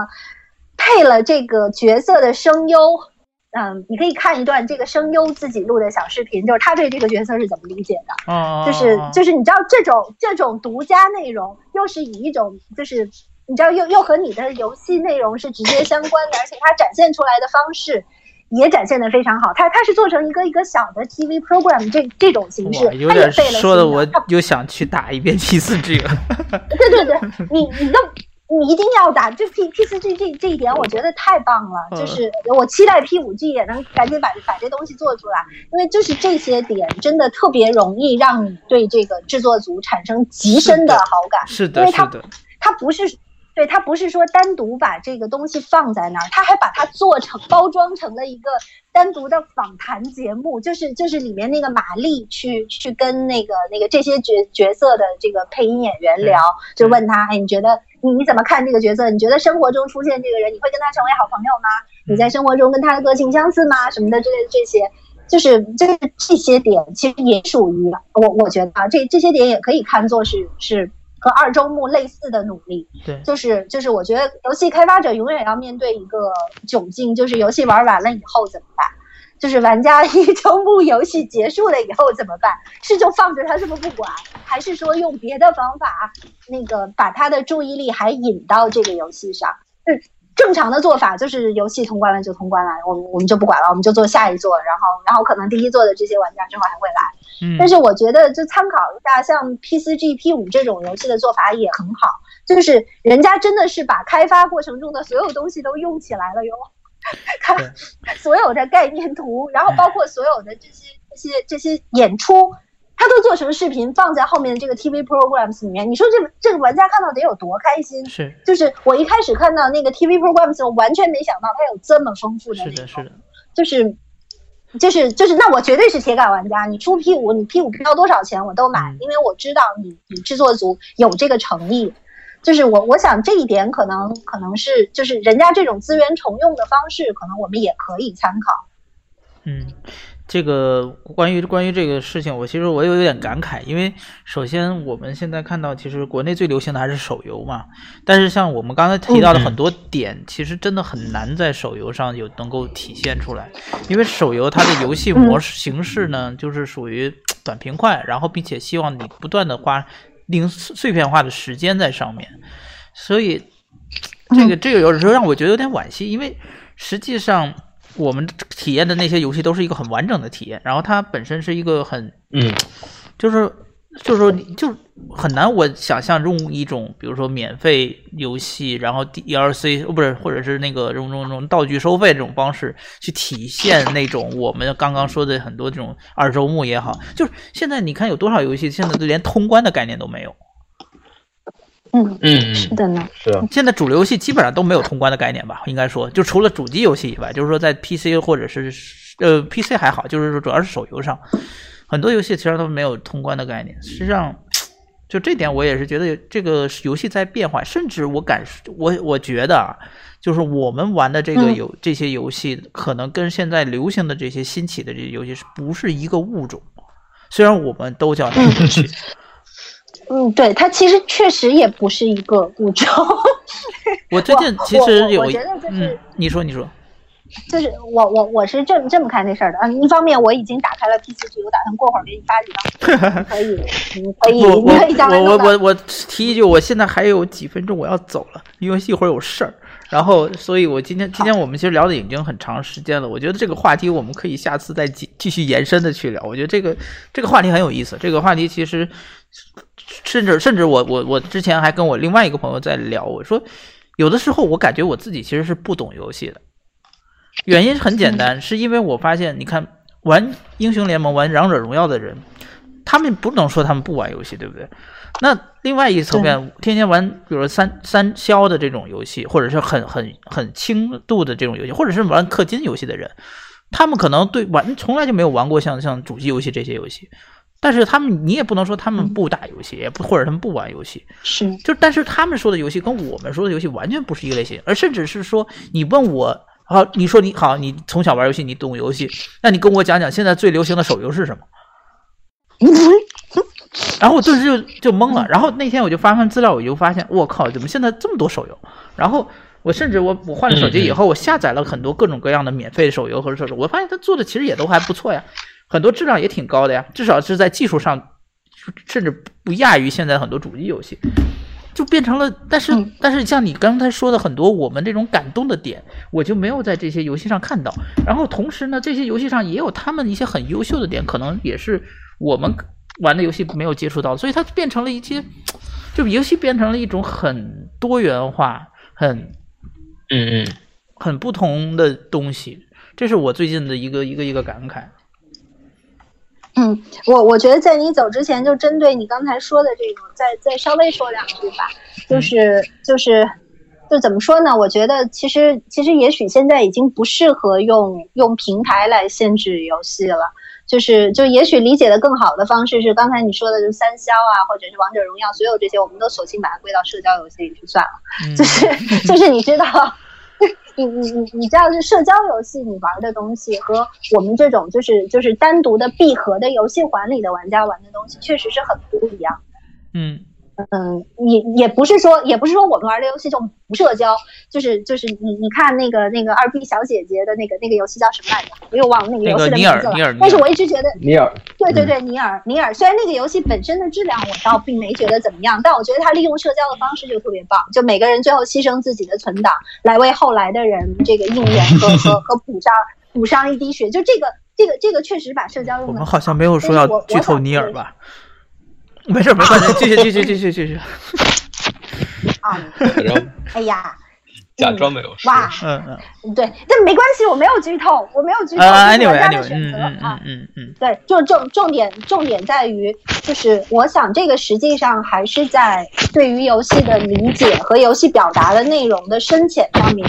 配了这个角色的声优。嗯，你可以看一段这个声优自己录的小视频，就是他对这个角色是怎么理解的。哦，就是就是你知道这种这种独家内容，又是以一种就是你知道又又和你的游戏内容是直接相关的，而且它展现出来的方式也展现的非常好。它它是做成一个一个小的 TV program 这这种形式，有点说的我又想去打一遍 P 四 <laughs> G 了。对对对，你你都。你一定要打，就 P P 四 G 这这一点，我觉得太棒了。就是我期待 P 五 G 也能赶紧把把这东西做出来，因为就是这些点真的特别容易让你对这个制作组产生极深的好感。是的，因为它它不是。对他不是说单独把这个东西放在那儿，他还把它做成包装成了一个单独的访谈节目，就是就是里面那个玛丽去去跟那个那个这些角角色的这个配音演员聊，就问他，哎，你觉得你你怎么看这个角色？你觉得生活中出现这个人，你会跟他成为好朋友吗？你在生活中跟他的个性相似吗？什么的之类的这些，就是就是这些点，其实也属于我我觉得啊，这这些点也可以看作是是。和二周目类似的努力，对，就是就是，我觉得游戏开发者永远要面对一个窘境，就是游戏玩完了以后怎么办？就是玩家一周目游戏结束了以后怎么办？是就放着他这么不管，还是说用别的方法，那个把他的注意力还引到这个游戏上？嗯。正常的做法就是游戏通关了就通关了，我们我们就不管了，我们就做下一座，然后然后可能第一座的这些玩家之后还会来。嗯，但是我觉得就参考一下像 P 四 G P 五这种游戏的做法也很好，就是人家真的是把开发过程中的所有东西都用起来了哟，他 <laughs> 所有的概念图，然后包括所有的这些这些这些演出。他都做成视频放在后面的这个 TV programs 里面，你说这这个玩家看到得有多开心？是，就是我一开始看到那个 TV programs，我完全没想到它有这么丰富的是的，是的，就是。就是就是，那我绝对是铁杆玩家。你出 P 五，你 P 五要多少钱我都买，因为我知道你你制作组有这个诚意。就是我我想这一点可能可能是就是人家这种资源重用的方式，可能我们也可以参考。嗯。这个关于关于这个事情，我其实我有点感慨，因为首先我们现在看到，其实国内最流行的还是手游嘛。但是像我们刚才提到的很多点，其实真的很难在手游上有能够体现出来，因为手游它的游戏模式形式呢，就是属于短平快，然后并且希望你不断的花零碎片化的时间在上面，所以这个这个有时候让我觉得有点惋惜，因为实际上。我们体验的那些游戏都是一个很完整的体验，然后它本身是一个很，嗯，就是就是说，就很难我想象用一种比如说免费游戏，然后 DLC 不是，或者是那个用用用道具收费这种方式去体现那种我们刚刚说的很多这种二周目也好，就是现在你看有多少游戏现在都连通关的概念都没有。嗯嗯是的呢，是。现在主流游戏基本上都没有通关的概念吧？应该说，就除了主机游戏以外，就是说在 PC 或者是呃 PC 还好，就是说主要是手游上，很多游戏其实都没有通关的概念。实际上，就这点我也是觉得这个游戏在变化，甚至我感我我觉得啊，就是我们玩的这个游这些游戏，可能跟现在流行的这些新起的这些游戏是不是一个物种？虽然我们都叫游戏。嗯，对，它其实确实也不是一个物种。<laughs> 我最近其实有，我觉得就是，你说你说，就是我我我是这么这么看这事儿的。嗯，一方面我已经打开了 P 四 G，我打算过会儿给你发几张，可以，你可以，<laughs> 你可以我我我提一句，我现在还有几分钟我要走了，因为一会儿有事儿。然后，所以我今天今天我们其实聊的已经很长时间了。我觉得这个话题我们可以下次再继继续延伸的去聊。我觉得这个这个话题很有意思。这个话题其实。甚至甚至我我我之前还跟我另外一个朋友在聊，我说有的时候我感觉我自己其实是不懂游戏的，原因很简单，是因为我发现你看玩英雄联盟、玩王者荣耀的人，他们不能说他们不玩游戏，对不对？那另外一层面，天天玩比如说三三消的这种游戏，或者是很很很轻度的这种游戏，或者是玩氪金游戏的人，他们可能对玩从来就没有玩过像像主机游戏这些游戏。但是他们，你也不能说他们不打游戏，也不或者他们不玩游戏，是就但是他们说的游戏跟我们说的游戏完全不是一个类型，而甚至是说你问我，好，你说你好，你从小玩游戏，你懂游戏，那你跟我讲讲现在最流行的手游是什么？<laughs> 然后我顿时就就懵了。然后那天我就翻翻资料，我就发现，我靠，怎么现在这么多手游？然后我甚至我我换了手机以后，我下载了很多各种各样的免费手游和射手游，我发现他做的其实也都还不错呀。很多质量也挺高的呀，至少是在技术上，甚至不亚于现在很多主机游戏，就变成了。但是，但是像你刚才说的很多我们这种感动的点，我就没有在这些游戏上看到。然后同时呢，这些游戏上也有他们一些很优秀的点，可能也是我们玩的游戏没有接触到，所以它变成了一些，就游戏变成了一种很多元化、很嗯嗯很不同的东西。这是我最近的一个一个一个感慨。嗯，我我觉得在你走之前，就针对你刚才说的这种，再再稍微说两句吧。就是就是，就怎么说呢？我觉得其实其实也许现在已经不适合用用平台来限制游戏了。就是就也许理解的更好的方式是刚才你说的，就三消啊，或者是王者荣耀，所有这些我们都索性把它归到社交游戏里去算了。就是就是你知道。<laughs> 你你你你知道，是社交游戏你玩的东西和我们这种就是就是单独的闭合的游戏环里的玩家玩的东西，确实是很不一样。嗯。嗯，也也不是说，也不是说我们玩的游戏就不社交，就是就是你你看那个那个二 B 小姐姐的那个那个游戏叫什么来着？我又忘了那个游戏的名字了。但是我一直觉得尼尔，对对对，尼尔尼尔。虽然那个游戏本身的质量我倒并没觉得怎么样，但我觉得它利用社交的方式就特别棒，就每个人最后牺牲自己的存档来为后来的人这个应援和和和补上补上一滴血。就这个这个这个确实把社交用我们好像没有说要剧透尼尔吧？<laughs> 没事，没关系，<laughs> 继续，继续，继续，继续。啊，<laughs> 哎呀，假装没有说。哇，嗯嗯，对，但没关系，我没有剧透，我没有剧透，是玩家的选择啊，嗯嗯，对，就重重点重点在于，就是我想这个实际上还是在对于游戏的理解和游戏表达的内容的深浅上面。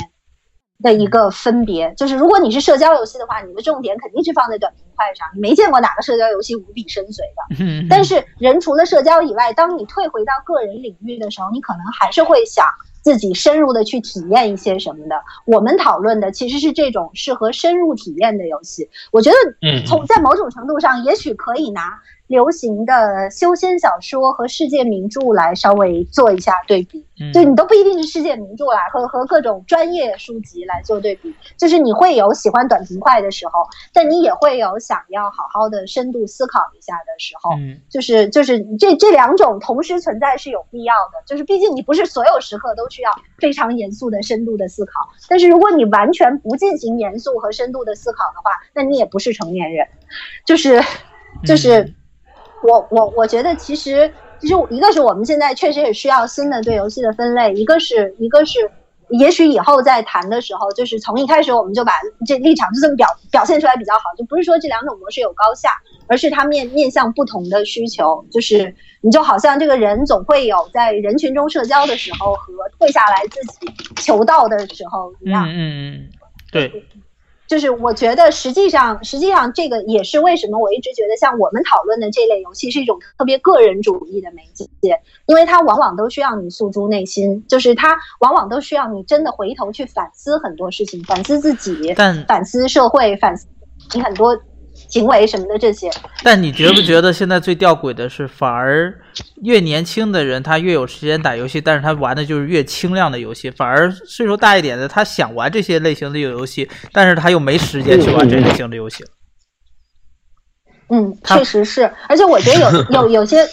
的一个分别就是，如果你是社交游戏的话，你的重点肯定是放在短平快上。你没见过哪个社交游戏无比深邃的。但是人除了社交以外，当你退回到个人领域的时候，你可能还是会想自己深入的去体验一些什么的。我们讨论的其实是这种适合深入体验的游戏。我觉得，从在某种程度上，也许可以拿。流行的修仙小说和世界名著来稍微做一下对比，就你都不一定是世界名著啦，和和各种专业书籍来做对比，就是你会有喜欢短平快的时候，但你也会有想要好好的深度思考一下的时候，就是就是这这两种同时存在是有必要的，就是毕竟你不是所有时刻都需要非常严肃的深度的思考，但是如果你完全不进行严肃和深度的思考的话，那你也不是成年人，就是就是。我我我觉得其实其实一个是我们现在确实也需要新的对游戏的分类，一个是一个是也许以后在谈的时候，就是从一开始我们就把这立场就这么表表现出来比较好，就不是说这两种模式有高下，而是它面面向不同的需求，就是你就好像这个人总会有在人群中社交的时候和退下来自己求道的时候一样。嗯嗯，对。就是我觉得，实际上，实际上这个也是为什么我一直觉得，像我们讨论的这类游戏是一种特别个人主义的媒介，因为它往往都需要你诉诸内心，就是它往往都需要你真的回头去反思很多事情，反思自己，反思社会，反思你很多。行为什么的这些，但你觉不觉得现在最吊诡的是，反而越年轻的人他越有时间打游戏，但是他玩的就是越轻量的游戏；反而岁数大一点的，他想玩这些类型的游戏，但是他又没时间去玩这类型的游戏。嗯，确实是，而且我觉得有 <laughs> 有有些，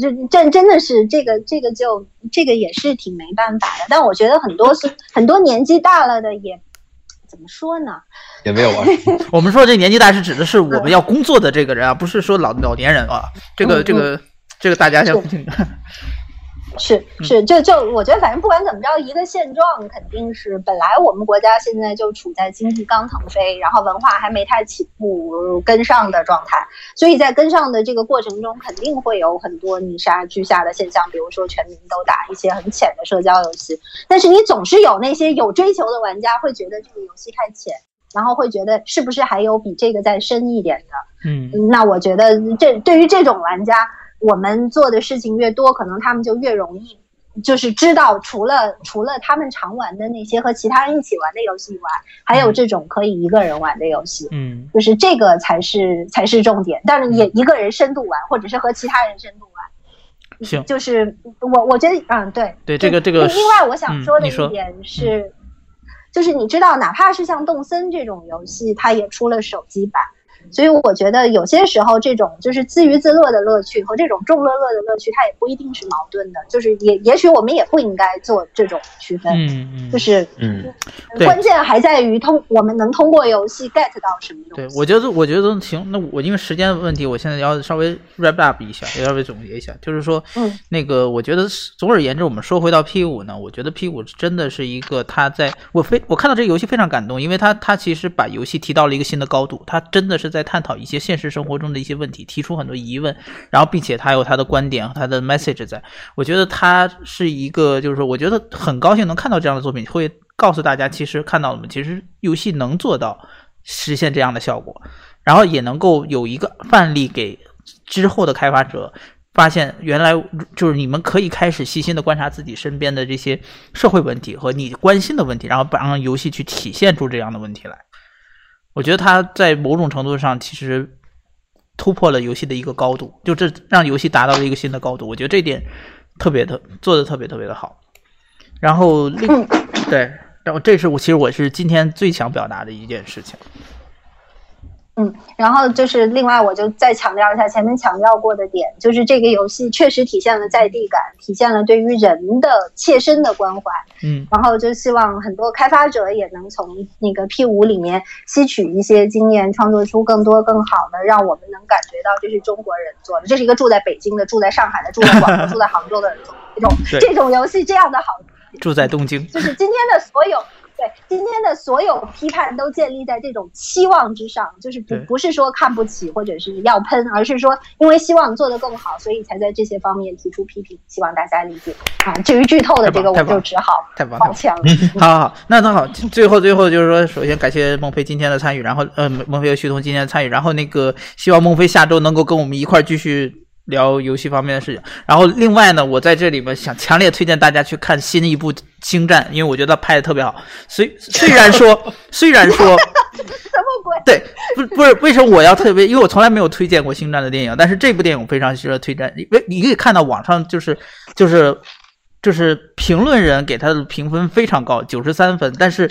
就这真的是这个这个就这个也是挺没办法的。但我觉得很多是很多年纪大了的也。怎么说呢？也没有啊。<laughs> 我们说这年纪大是指的是我们要工作的这个人啊，不是说老老年人啊。这个这个这个大家先。<laughs> 是是，就就我觉得，反正不管怎么着，一个现状肯定是，本来我们国家现在就处在经济刚腾飞，然后文化还没太起步跟上的状态，所以在跟上的这个过程中，肯定会有很多泥沙俱下的现象，比如说全民都打一些很浅的社交游戏，但是你总是有那些有追求的玩家会觉得这个游戏太浅，然后会觉得是不是还有比这个再深一点的？嗯，那我觉得这对于这种玩家。我们做的事情越多，可能他们就越容易，就是知道除了除了他们常玩的那些和其他人一起玩的游戏以外，还有这种可以一个人玩的游戏。嗯，就是这个才是才是重点。但是也一个人深度玩，或者是和其他人深度玩。行，就是我我觉得，嗯，对对，这个这个。另外，我想说的一点是，就是你知道，哪怕是像动森这种游戏，它也出了手机版。所以我觉得有些时候，这种就是自娱自乐的乐趣和这种众乐乐的乐趣，它也不一定是矛盾的。就是也也许我们也不应该做这种区分。嗯嗯。就是嗯，关键还在于通我们能通过游戏 get 到什么东西。对，我觉得我觉得行。那我因为时间的问题，我现在要稍微 wrap up 一下，要稍微总结一下，就是说，嗯，那个我觉得总而言之，我们说回到 P 五呢，我觉得 P 五真的是一个它在我非我看到这个游戏非常感动，因为它它其实把游戏提到了一个新的高度，它真的是在探讨一些现实。生活中的一些问题，提出很多疑问，然后并且他有他的观点和他的 message 在。我觉得他是一个，就是说，我觉得很高兴能看到这样的作品，会告诉大家，其实看到了吗？其实游戏能做到实现这样的效果，然后也能够有一个范例给之后的开发者，发现原来就是你们可以开始细心的观察自己身边的这些社会问题和你关心的问题，然后让游戏去体现出这样的问题来。我觉得它在某种程度上其实。突破了游戏的一个高度，就这让游戏达到了一个新的高度。我觉得这点特别的做的特别特别的好。然后另对，然后这是我其实我是今天最想表达的一件事情。嗯，然后就是另外，我就再强调一下前面强调过的点，就是这个游戏确实体现了在地感，体现了对于人的切身的关怀。嗯，然后就希望很多开发者也能从那个 P 五里面吸取一些经验，创作出更多更好的，让我们能感觉到这是中国人做的，这是一个住在北京的、住在上海的、住在广州、<laughs> 住在杭州的人做这种这种游戏，这样的好。住在东京。就是今天的所有。对今天的所有批判都建立在这种期望之上，就是不不是说看不起或者是要喷，而是说因为希望做得更好，所以才在这些方面提出批评，希望大家理解啊。至于剧透的这个，我就只好太棒抱歉了。好好好，那那好，最后最后就是说，首先感谢孟非今天的参与，然后呃，孟非和徐彤今天的参与，然后那个希望孟非下周能够跟我们一块儿继续。聊游戏方面的事情，然后另外呢，我在这里面想强烈推荐大家去看新一部《星战》，因为我觉得拍的特别好。虽虽然说，虽然说，<laughs> <laughs> 什么鬼？对，不不是为什么我要特别？因为我从来没有推荐过《星战》的电影，但是这部电影非常值得推荐。因为你可以看到网上就是就是就是评论人给他的评分非常高，九十三分，但是。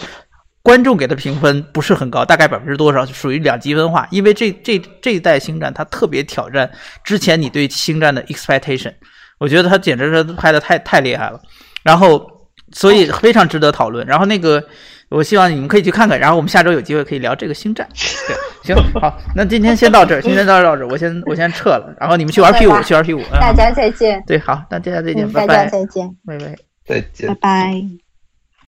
观众给的评分不是很高，大概百分之多少，属于两极分化。因为这这这一代星战，它特别挑战之前你对星战的 expectation，我觉得它简直是拍的太太厉害了。然后，所以非常值得讨论。然后那个，我希望你们可以去看看。然后我们下周有机会可以聊这个星战。对，<laughs> 行，好，那今天先到这儿，<laughs> 今天到到这儿，我先我先撤了。然后你们去玩 P 五，去玩 P 五。大家再见。对，好，大家再见，拜拜。大家再见，拜拜，再见，拜拜。